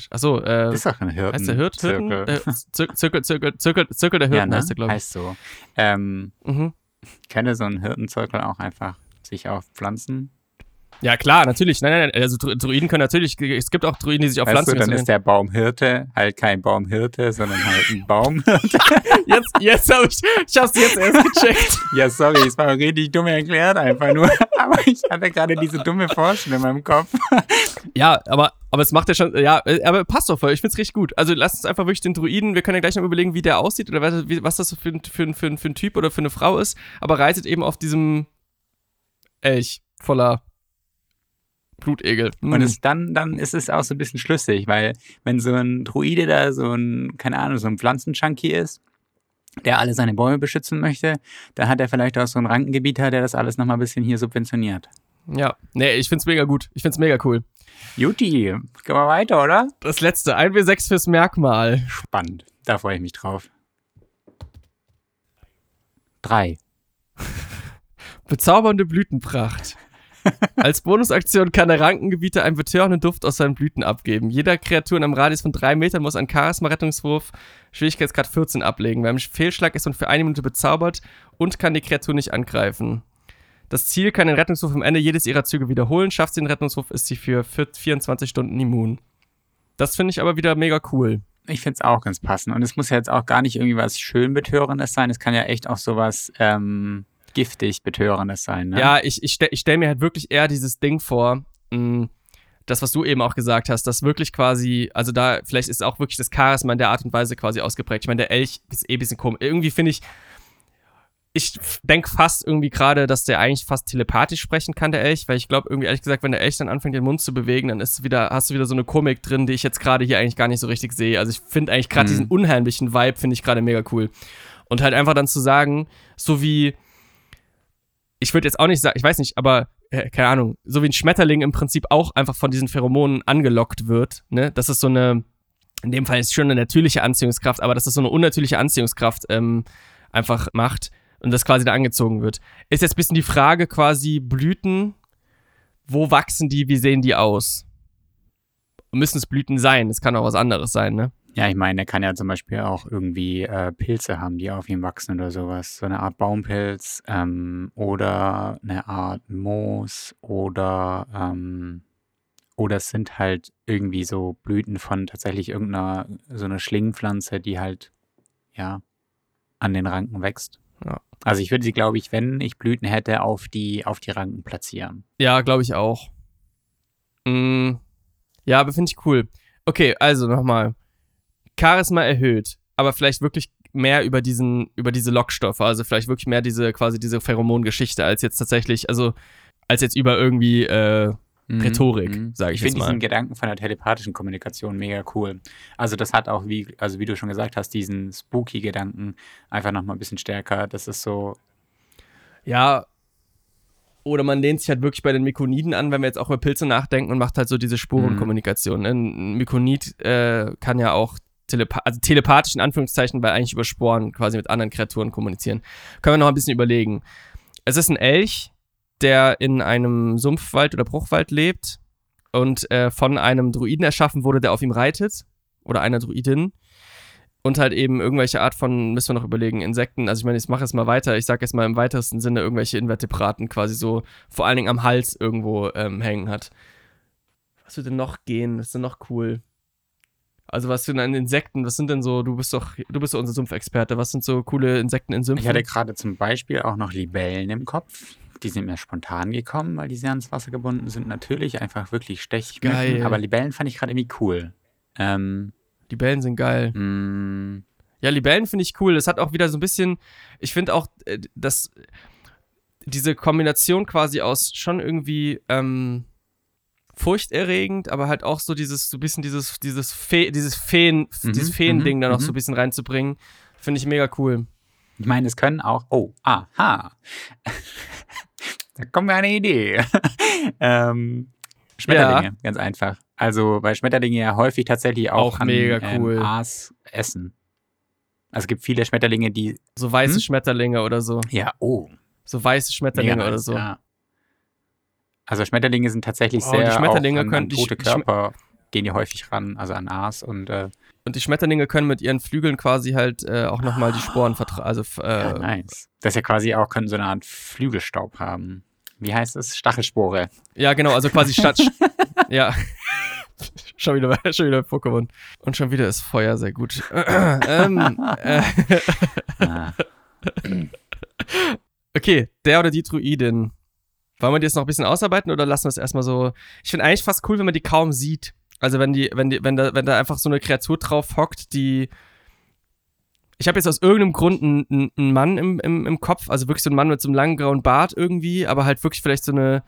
Achso, äh. Ist doch ein Hirten. Heißt der Hirt, Hirten? Zirkel. Äh, Zirkel, Zirkel, Zirkel, Zirkel der Hirten ja, ne? heißt der, glaube ich. Heißt so. Ähm, mhm. Könnte so ein Hirtenzirkel auch einfach sich auf Pflanzen ja, klar, natürlich. Nein, nein, nein. Also Druiden können natürlich, es gibt auch Druiden, die sich auf weißt Pflanzen du, dann ist der Baumhirte halt kein Baumhirte, sondern halt ein Baumhirte. <laughs> jetzt, jetzt habe ich, ich hab's jetzt erst gecheckt. <laughs> ja, sorry, es war richtig dumm erklärt einfach nur. <laughs> Aber ich hatte gerade diese dumme Vorstellung in meinem Kopf. ja, aber, aber es macht ja schon, ja, aber passt doch voll. Ich find's richtig gut. Also lasst uns einfach wirklich den Druiden, wir können ja gleich noch überlegen, wie der aussieht oder was, was das für, für, für, für ein Typ oder für eine Frau ist, aber reitet eben auf diesem Elch voller Blutegel. Mhm. Und es dann, dann ist es auch so ein bisschen schlüssig, weil wenn so ein Druide da so ein, keine Ahnung, so ein Pflanzenchunky ist, der alle seine Bäume beschützen möchte, dann hat er vielleicht auch so einen Rankengebieter, der das alles nochmal ein bisschen hier subventioniert. Ja, nee, ich find's mega gut. Ich find's mega cool. Juti, gehen wir weiter, oder? Das letzte, 1W6 fürs Merkmal. Spannend, da freue ich mich drauf. Drei. <laughs> Bezaubernde Blütenpracht. Als Bonusaktion kann der Rankengebieter einen betörenden Duft aus seinen Blüten abgeben. Jeder Kreatur in einem Radius von drei Metern muss einen Charisma-Rettungswurf Schwierigkeitsgrad 14 ablegen. Beim Fehlschlag ist man für eine Minute bezaubert und kann die Kreatur nicht angreifen. Das Ziel kann den Rettungswurf am Ende jedes ihrer Züge wiederholen. Schafft sie den Rettungswurf, ist sie für 24 Stunden immun. Das finde ich aber wieder mega cool. Ich finde es auch ganz passend. Und es muss ja jetzt auch gar nicht irgendwie was schön Betörendes sein. Es kann ja echt auch sowas ähm, giftig Betörendes sein. Ne? Ja, ich, ich stelle stell mir halt wirklich eher dieses Ding vor, mh, mm, das, was du eben auch gesagt hast, dass wirklich quasi, also da, vielleicht ist auch wirklich das Charisma in der Art und Weise quasi ausgeprägt. Ich meine, der Elch ist eh ein bisschen komisch. Irgendwie finde ich, ich denke fast irgendwie gerade, dass der eigentlich fast telepathisch sprechen kann, der Elch, weil ich glaube, irgendwie ehrlich gesagt, wenn der Elch dann anfängt, den Mund zu bewegen, dann ist wieder, hast du wieder so eine Komik drin, die ich jetzt gerade hier eigentlich gar nicht so richtig sehe. Also ich finde eigentlich gerade mhm. diesen unheimlichen Vibe, finde ich gerade mega cool. Und halt einfach dann zu sagen, so wie, ich würde jetzt auch nicht sagen, ich weiß nicht, aber äh, keine Ahnung, so wie ein Schmetterling im Prinzip auch einfach von diesen Pheromonen angelockt wird, ne? Das ist so eine, in dem Fall ist es schon eine natürliche Anziehungskraft, aber dass das so eine unnatürliche Anziehungskraft ähm, einfach macht und das quasi da angezogen wird. Ist jetzt ein bisschen die Frage quasi Blüten, wo wachsen die, wie sehen die aus? Müssen es Blüten sein? Es kann auch was anderes sein, ne? Ja, ich meine, er kann ja zum Beispiel auch irgendwie äh, Pilze haben, die auf ihm wachsen oder sowas. So eine Art Baumpilz ähm, oder eine Art Moos oder ähm, oder es sind halt irgendwie so Blüten von tatsächlich irgendeiner so eine Schlingpflanze, die halt ja an den Ranken wächst. Ja. Also ich würde sie, glaube ich, wenn ich Blüten hätte, auf die, auf die Ranken platzieren. Ja, glaube ich auch. Mm, ja, aber finde ich cool. Okay, also nochmal. Charisma erhöht, aber vielleicht wirklich mehr über diesen, über diese Lockstoffe, also vielleicht wirklich mehr diese, quasi diese Pheromongeschichte, als jetzt tatsächlich, also als jetzt über irgendwie äh, mhm, Rhetorik, mhm. sage ich, ich finde diesen Gedanken von der telepathischen Kommunikation mega cool. Also das hat auch, wie, also wie du schon gesagt hast, diesen spooky-Gedanken einfach nochmal ein bisschen stärker. Das ist so. Ja, oder man lehnt sich halt wirklich bei den Mykoniden an, wenn wir jetzt auch über Pilze nachdenken und macht halt so diese Spurenkommunikation. Mhm. Ein Mykonid äh, kann ja auch telepa also telepathisch in Anführungszeichen, weil eigentlich über Sporen quasi mit anderen Kreaturen kommunizieren. Können wir noch ein bisschen überlegen. Es ist ein Elch, der in einem Sumpfwald oder Bruchwald lebt und äh, von einem Druiden erschaffen wurde, der auf ihm reitet. Oder einer Druidin. Und halt eben irgendwelche Art von, müssen wir noch überlegen, Insekten. Also ich meine, ich mache jetzt mal weiter. Ich sage jetzt mal im weitesten Sinne irgendwelche Invertebraten quasi so vor allen Dingen am Hals irgendwo ähm, hängen hat. Was würde denn noch gehen? Was ist denn noch cool? Also was sind denn Insekten? Was sind denn so, du bist doch, du bist doch unser Sumpfexperte. Was sind so coole Insekten in Sümpfen? Ich hatte gerade zum Beispiel auch noch Libellen im Kopf. Die sind mir spontan gekommen, weil die sehr ans Wasser gebunden sind. Natürlich einfach wirklich Stechmücken. Geil. Aber Libellen fand ich gerade irgendwie cool. Ähm, Libellen sind geil. Mm. Ja, Libellen finde ich cool. Das hat auch wieder so ein bisschen, ich finde auch, äh, dass diese Kombination quasi aus schon irgendwie, ähm, furchterregend, aber halt auch so dieses, so ein bisschen dieses, dieses, Fe dieses Feen, mhm, dieses Feen-Ding mhm, da noch so ein mhm. bisschen reinzubringen, finde ich mega cool. Ich meine, es können auch, oh, aha, <laughs> da kommt mir eine Idee. <laughs> ähm, Schmetterlinge, ja. ganz einfach. Also, weil Schmetterlinge ja häufig tatsächlich auch, auch an, mega ähm, cool. Aas essen. Also es gibt viele Schmetterlinge, die. So weiße hm? Schmetterlinge oder so. Ja, oh. So weiße Schmetterlinge nice, oder so. Ja. Also Schmetterlinge sind tatsächlich oh, sehr die Schmetterlinge auch an, können, an tote Körper gehen die häufig ran, also an Aas und äh, und die Schmetterlinge können mit ihren Flügeln quasi halt äh, auch nochmal die Sporen vertragen. Also, äh, ja, nice. Das ist ja quasi auch, können so eine Art Flügelstaub haben. Wie heißt es? Stachelspore. Ja, genau, also quasi statt. <laughs> ja. <laughs> schon wieder, <laughs> schon wieder Pokémon. Und schon wieder ist Feuer sehr gut. <clears throat> ähm, äh, ah. okay, der oder die Druidin wollen wir die jetzt noch ein bisschen ausarbeiten oder lassen wir es erstmal so? Ich finde eigentlich fast cool, wenn man die kaum sieht. Also wenn die, wenn die, wenn da, wenn da einfach so eine Kreatur drauf hockt, die. Ich habe jetzt aus irgendeinem Grund einen, einen Mann im, im, im Kopf, also wirklich so einen Mann mit so einem langen grauen Bart irgendwie, aber halt wirklich vielleicht so eine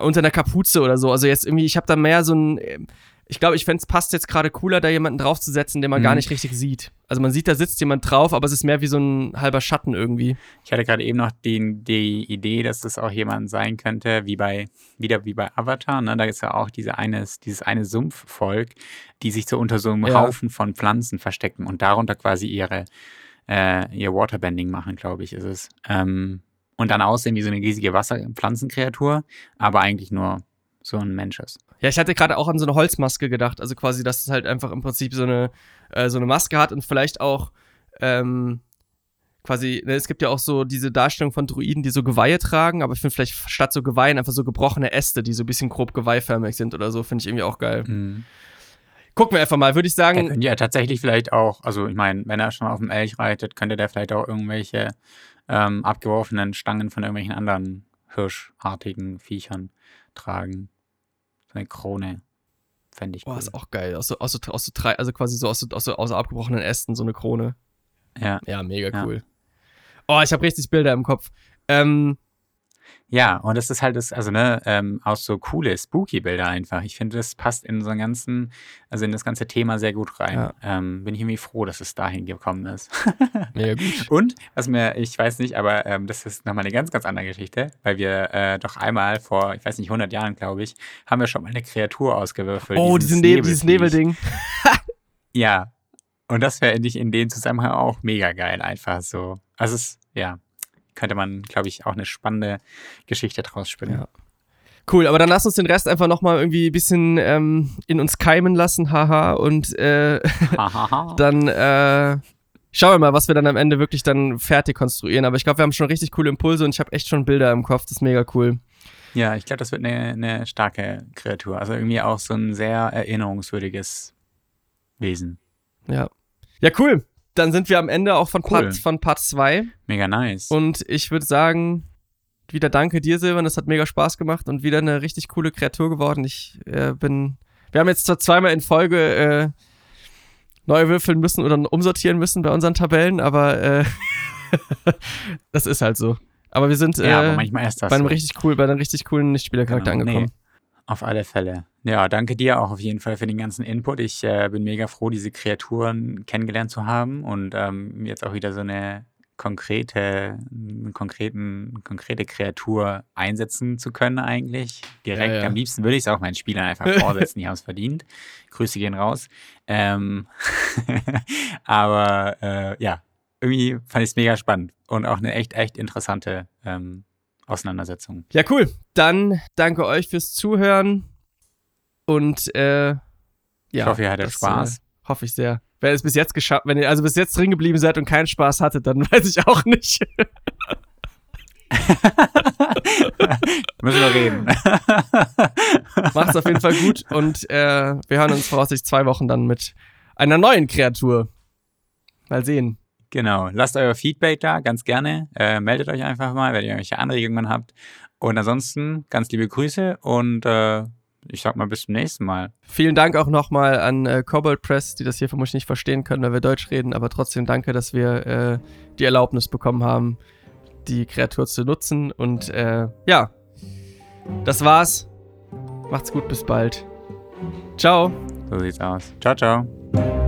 unter einer Kapuze oder so. Also jetzt irgendwie, ich habe da mehr so ein ich glaube, ich fände es passt jetzt gerade cooler, da jemanden draufzusetzen, den man mhm. gar nicht richtig sieht. Also man sieht, da sitzt jemand drauf, aber es ist mehr wie so ein halber Schatten irgendwie. Ich hatte gerade eben noch den, die Idee, dass das auch jemand sein könnte, wie bei, wieder wie bei Avatar, ne? Da ist ja auch diese eine, dieses eine Sumpfvolk, die sich so unter so einem ja. Haufen von Pflanzen verstecken und darunter quasi ihre, äh, ihr Waterbending machen, glaube ich, ist es. Ähm, und dann aussehen wie so eine riesige Wasserpflanzenkreatur, aber eigentlich nur so ein Mensch ist. Ja, ich hatte gerade auch an so eine Holzmaske gedacht. Also quasi, dass es halt einfach im Prinzip so eine, äh, so eine Maske hat und vielleicht auch ähm, quasi, ne, es gibt ja auch so diese Darstellung von Druiden, die so Geweihe tragen, aber ich finde vielleicht statt so Geweihen einfach so gebrochene Äste, die so ein bisschen grob geweihförmig sind oder so, finde ich irgendwie auch geil. Mhm. Gucken wir einfach mal, würde ich sagen. Könnte ja tatsächlich vielleicht auch, also ich meine, wenn er schon auf dem Elch reitet, könnte der vielleicht auch irgendwelche ähm, abgeworfenen Stangen von irgendwelchen anderen hirschartigen Viechern tragen. So eine Krone. Fände ich Boah, cool. ist auch geil. Aus so, aus so, aus so drei, also quasi so aus so, aus so, aus abgebrochenen Ästen, so eine Krone. Ja. Ja, mega Ja. cool. Oh, ich habe richtig Bilder im Kopf. Ähm, Ja, und das ist halt das, also ne, ähm, auch so coole, spooky Bilder einfach. Ich finde, das passt in so einen ganzen, also in das ganze Thema sehr gut rein. Ja. Ähm, bin ich irgendwie froh, dass es dahin gekommen ist. mega gut. <laughs> Und, was mir, ich weiß nicht, aber ähm, das ist nochmal eine ganz, ganz andere Geschichte, weil wir äh, doch einmal vor, ich weiß nicht, 100 Jahren, glaube ich, haben wir schon mal eine Kreatur ausgewürfelt. Oh, diesen Nebel, dieses. Nebelding. Ja. Und das wäre ich in dem Zusammenhang auch mega geil, einfach so. Also es, ja, könnte man, glaube ich, auch eine spannende Geschichte draus spinnen. Ja. Cool, aber dann lass uns den Rest einfach nochmal irgendwie ein bisschen ähm, in uns keimen lassen, haha. Und äh, <laughs> dann äh, schauen wir mal, was wir dann am Ende wirklich dann fertig konstruieren. Aber ich glaube, wir haben schon richtig coole Impulse und ich habe echt schon Bilder im Kopf. Das ist mega cool. Ja, ich glaube, das wird eine, eine starke Kreatur. Also irgendwie auch so ein sehr erinnerungswürdiges Wesen. Ja. Ja, cool. Dann sind wir am Ende auch von Cool. Part, von Part 2. Mega nice. Und ich würde sagen, wieder danke dir, Silvan. Das hat mega Spaß gemacht und wieder eine richtig coole Kreatur geworden. Ich äh, bin. Wir haben jetzt zwar zweimal in Folge äh, neu würfeln müssen oder umsortieren müssen bei unseren Tabellen, aber äh, <laughs> das ist halt so. Aber wir sind ja, aber äh, bei einem so. richtig cool, bei einem richtig coolen Nichtspielercharakter Genau, angekommen. nee. Auf alle Fälle. Ja, danke dir auch auf jeden Fall für den ganzen Input. Ich äh, bin mega froh, diese Kreaturen kennengelernt zu haben und ähm, jetzt auch wieder so eine konkrete, konkreten, konkrete Kreatur einsetzen zu können eigentlich. Direkt. Ja, ja. Am liebsten würde ich es auch meinen Spielern einfach <laughs> vorsetzen, die haben es verdient. Grüße gehen raus. Ähm, <laughs> aber äh, ja, irgendwie fand ich es mega spannend und auch eine echt, echt interessante ähm, Auseinandersetzung. Ja, cool. Dann danke euch fürs Zuhören und äh, ja. ich hoffe, ihr hattet das, Spaß. Äh, hoffe ich sehr. Wenn ihr es bis jetzt geschafft, wenn ihr also bis jetzt drin geblieben seid und keinen Spaß hattet, dann <laughs> weiß ich auch nicht. <laughs> Müssen wir reden. <laughs> Macht's auf jeden Fall gut und äh, wir hören uns voraussichtlich zwei Wochen dann mit einer neuen Kreatur. Mal sehen. Genau. Lasst euer Feedback da, ganz gerne. Äh, meldet euch einfach mal, wenn ihr irgendwelche Anregungen habt. Und ansonsten ganz liebe Grüße und äh, ich sag mal bis zum nächsten Mal. Vielen Dank auch nochmal an äh, Cobalt Press, die das hier vermutlich nicht verstehen können, weil wir Deutsch reden, aber trotzdem danke, dass wir äh, die Erlaubnis bekommen haben, die Kreatur zu nutzen. Und äh, ja, das war's. Macht's gut, bis bald. Ciao. So sieht's aus. Ciao, ciao.